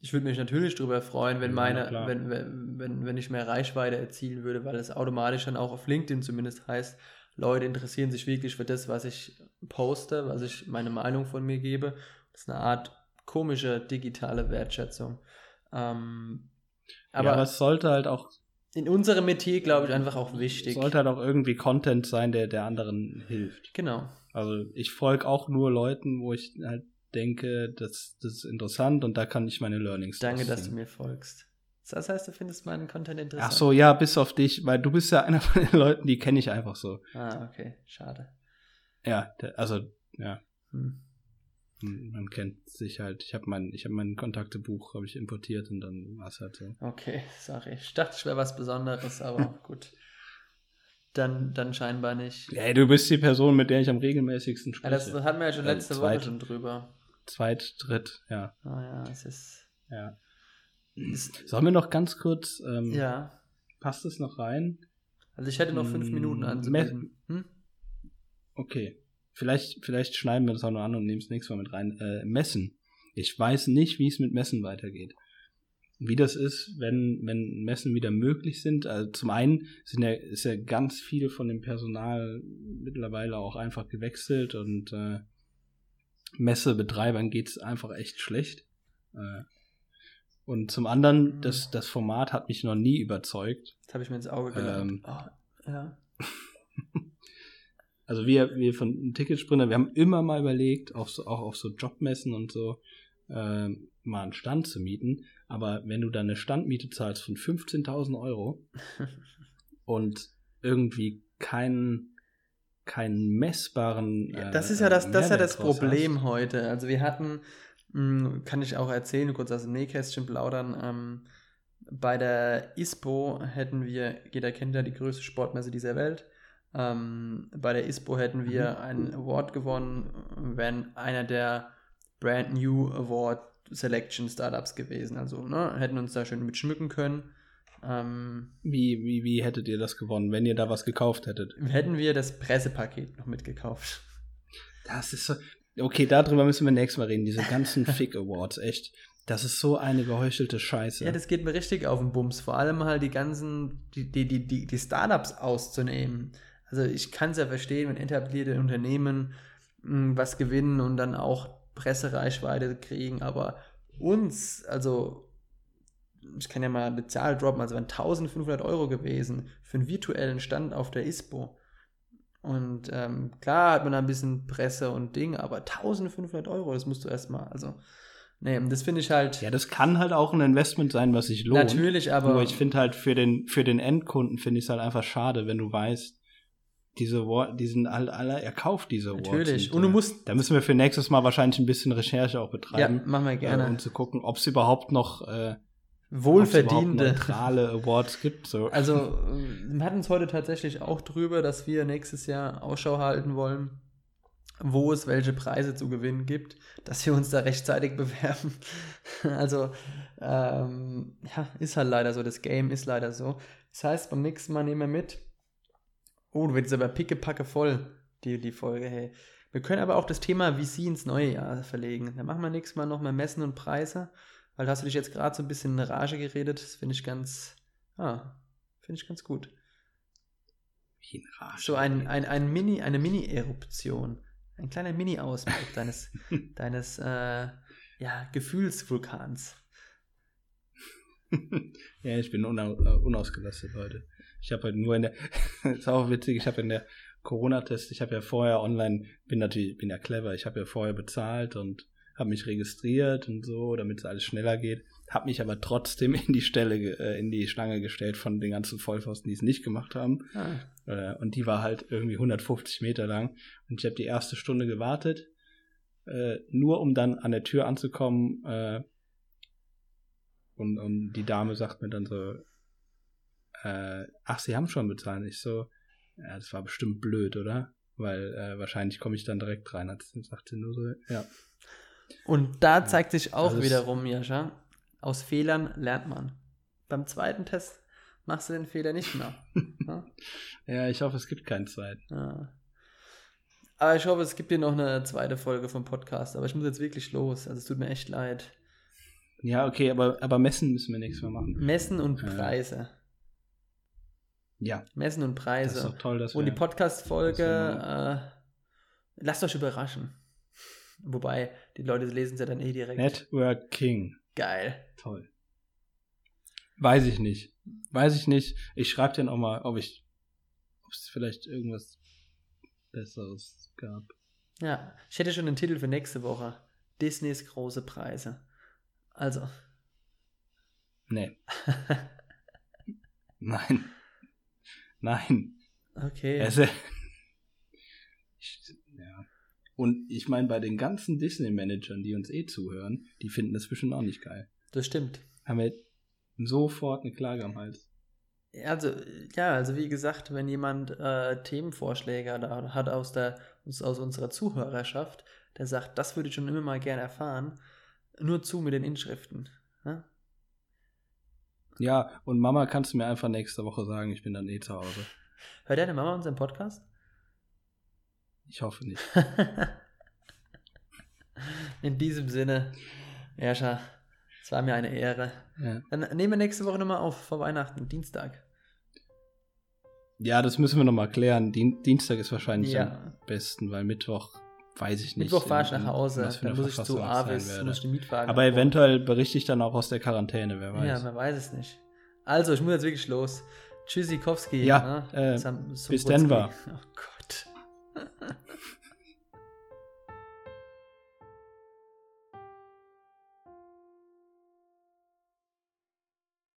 ich würde mich natürlich darüber freuen, wenn Ja, meine, wenn, wenn, wenn, wenn ich mehr Reichweite erzielen würde, weil es automatisch dann auch auf LinkedIn zumindest heißt, Leute interessieren sich wirklich für das, was ich poste, was ich meine Meinung von mir gebe. Das ist eine Art komische digitale Wertschätzung. Ähm, Aber, ja, aber es sollte halt auch, in unserem Metier, glaube ich, einfach auch es wichtig. sollte halt auch irgendwie Content sein, der der anderen hilft. Genau. Also ich folge auch nur Leuten, wo ich halt denke, das, das ist interessant und da kann ich meine Learnings Danke, dass du mir folgst. Das heißt, du findest meinen Content interessant. Ach so, ja, bis auf dich, weil du bist ja einer von den Leuten, die kenne ich einfach so. Ah, okay. Schade. Ja, also ja, Hm. man kennt sich halt. Ich habe mein, ich habe mein Kontaktebuch habe ich importiert und dann war es halt so. Okay, sorry. Ich dachte, ich wäre was Besonderes, aber gut. Dann, dann scheinbar nicht. Ey, du bist die Person, mit der ich am regelmäßigsten Ja, spreche. das hatten wir ja schon Äh, letzte zweit. Woche schon drüber. Zweit, dritt, ja, Ah ja, es ist. ja. Sollen wir noch ganz kurz, ähm, ja. passt es noch rein? Also ich hätte noch fünf Mm, Minuten anzubieten. Hm? Okay. Vielleicht, vielleicht schneiden wir das auch noch an und nehmen es nächstes Mal mit rein. Äh, Messen. Ich weiß nicht, wie es mit Messen weitergeht. Wie das ist, wenn, wenn Messen wieder möglich sind. Also zum einen sind ja, ist ja ganz viel von dem Personal mittlerweile auch einfach gewechselt und äh, Messebetreibern geht's einfach echt schlecht. Äh, und zum anderen, Mhm. das, das Format hat mich noch nie überzeugt. Das habe ich mir ins Auge gelangt. Ähm, oh, ja. Also wir, wir von Ticketsprinter, wir haben immer mal überlegt, auf so, auch auf so Jobmessen und so, ähm, mal einen Stand zu mieten. Aber wenn du da eine Standmiete zahlst von 15.000 Euro und irgendwie keinen, keinen messbaren. Äh, das ist ja das, das, ist ja das Problem hast. heute. Also wir hatten, kann ich auch erzählen, kurz aus dem Nähkästchen plaudern, ähm, bei der ISPO hätten wir, jeder kennt ja die größte Sportmesse dieser Welt, ähm, bei der ISPO hätten wir Mhm. einen Award gewonnen, wenn einer der Brand New Award Selection Startups gewesen. Also ne, hätten uns da schön mit schmücken können. Ähm, Wie, wie, wie hättet ihr das gewonnen, wenn ihr da was gekauft hättet? hätten wir das Pressepaket noch mitgekauft. Das ist so. Okay, darüber müssen wir nächstes Mal reden. Diese ganzen Fick Awards, echt. Das ist so eine geheuchelte Scheiße. Ja, das geht mir richtig auf den Bums. Vor allem halt die ganzen, die, die, die, die, Startups auszunehmen. Also ich kann es ja verstehen, wenn etablierte Unternehmen mh, was gewinnen und dann auch Pressereichweite kriegen, aber uns, also ich kann ja mal eine Zahl droppen, also waren 1500 Euro gewesen für einen virtuellen Stand auf der ISPO. Und ähm, klar hat man da ein bisschen Presse und Ding, aber 1500 Euro, das musst du erstmal, also, nee, das finde ich halt. Ja, das kann halt auch ein Investment sein, was sich lohnt. Natürlich, aber. Nur ich finde halt für den, für den Endkunden finde ich es halt einfach schade, wenn du weißt, diese Award, die sind halt alle, er kauft diese Awards. Natürlich. Und du musst. Da müssen wir für nächstes Mal wahrscheinlich ein bisschen Recherche auch betreiben. Ja, machen wir gerne. Äh, um zu gucken, ob es überhaupt noch äh, wohlverdiente neutrale Awards gibt. So. Also wir hatten uns heute tatsächlich auch drüber, dass wir nächstes Jahr Ausschau halten wollen, wo es welche Preise zu gewinnen gibt, dass wir uns da rechtzeitig bewerben. Also ähm, ja, ist halt leider so, das Game ist leider so. Das heißt, beim nächsten Mal nehmen wir mit. Oh, du wirst aber pickepacke voll, die, die Folge, hey. Wir können aber auch das Thema VC ins neue Jahr verlegen. Dann machen wir nächstes Mal nochmal Messen und Preise. Weil hast du dich jetzt gerade so ein bisschen in Rage geredet. Das finde ich ganz, ah, finde ich ganz gut. Wie in Rage. So ein, ein, ein Mini, eine Mini-Eruption. Ein kleiner Mini-Ausbruch deines, deines äh, ja, Gefühlsvulkans. ja, ich bin una äh, unausgelastet heute. Ich habe halt nur in der, ist auch witzig, ich habe in der Corona-Test, ich habe ja vorher online, bin natürlich, bin ja clever, ich habe ja vorher bezahlt und habe mich registriert und so, damit es alles schneller geht. Habe mich aber trotzdem in die Stelle, äh, in die Schlange gestellt von den ganzen Vollpfosten, die es nicht gemacht haben. Ah. Äh, und die war halt irgendwie 150 Meter lang. Und ich habe die erste Stunde gewartet, äh, nur um dann an der Tür anzukommen. Äh, und, und die Dame sagt mir dann so, äh, ach, Sie haben schon bezahlt. Ich so, ja, das war bestimmt blöd, oder? Weil äh, wahrscheinlich komme ich dann direkt rein. Hat sie sagte nur so, ja. Und da zeigt sich auch wiederum, Jascha, aus Fehlern lernt man. Beim zweiten Test machst du den Fehler nicht mehr. ja? ja, ich hoffe, es gibt keinen zweiten. Ja. Aber ich hoffe, es gibt hier noch eine zweite Folge vom Podcast. Aber ich muss jetzt wirklich los. Also es tut mir echt leid. Ja, okay, aber, aber messen müssen wir nächstes Mal machen. Messen und Preise. Ja. Messen und Preise. Das ist doch toll, dass wir, Und die Podcast-Folge, äh, lasst euch überraschen. Wobei, die Leute lesen es ja dann eh direkt. Networking. Geil. Toll. Weiß ich nicht. Weiß ich nicht. Ich schreibe dir noch mal, ob ich, ob es vielleicht irgendwas Besseres gab. Ja, ich hätte schon den Titel für nächste Woche. Disneys große Preise. Also. Nee. Nein. Nein. Okay. Also, ich, und ich meine, bei den ganzen Disney-Managern, die uns eh zuhören, die finden das bestimmt auch nicht geil. Das stimmt. Haben wir sofort eine Klage am Hals. Also, ja, also wie gesagt, wenn jemand äh, Themenvorschläge hat aus, der, aus unserer Zuhörerschaft, der sagt, das würde ich schon immer mal gerne erfahren, nur zu mit den Inschriften. Ja? ja, und Mama, kannst du mir einfach nächste Woche sagen, ich bin dann eh zu Hause. Hört deine Mama unseren Podcast? Ich hoffe nicht. In diesem Sinne, Jascha, es war mir eine Ehre. Ja. Dann nehmen wir nächste Woche nochmal auf vor Weihnachten, Dienstag. Ja, das müssen wir nochmal klären. Dien Dienstag ist wahrscheinlich ja. am besten, weil Mittwoch weiß ich nicht. Mittwoch fahre ich nach Hause, dann muss ich zu Avis, muss ich den Mietwagen Aber eventuell berichte ich dann auch aus der Quarantäne, wer weiß. Ja, man weiß es nicht. Also, ich muss jetzt wirklich los. Tschüssikowski. Ja, ne? äh, bis Denver. Oh Gott.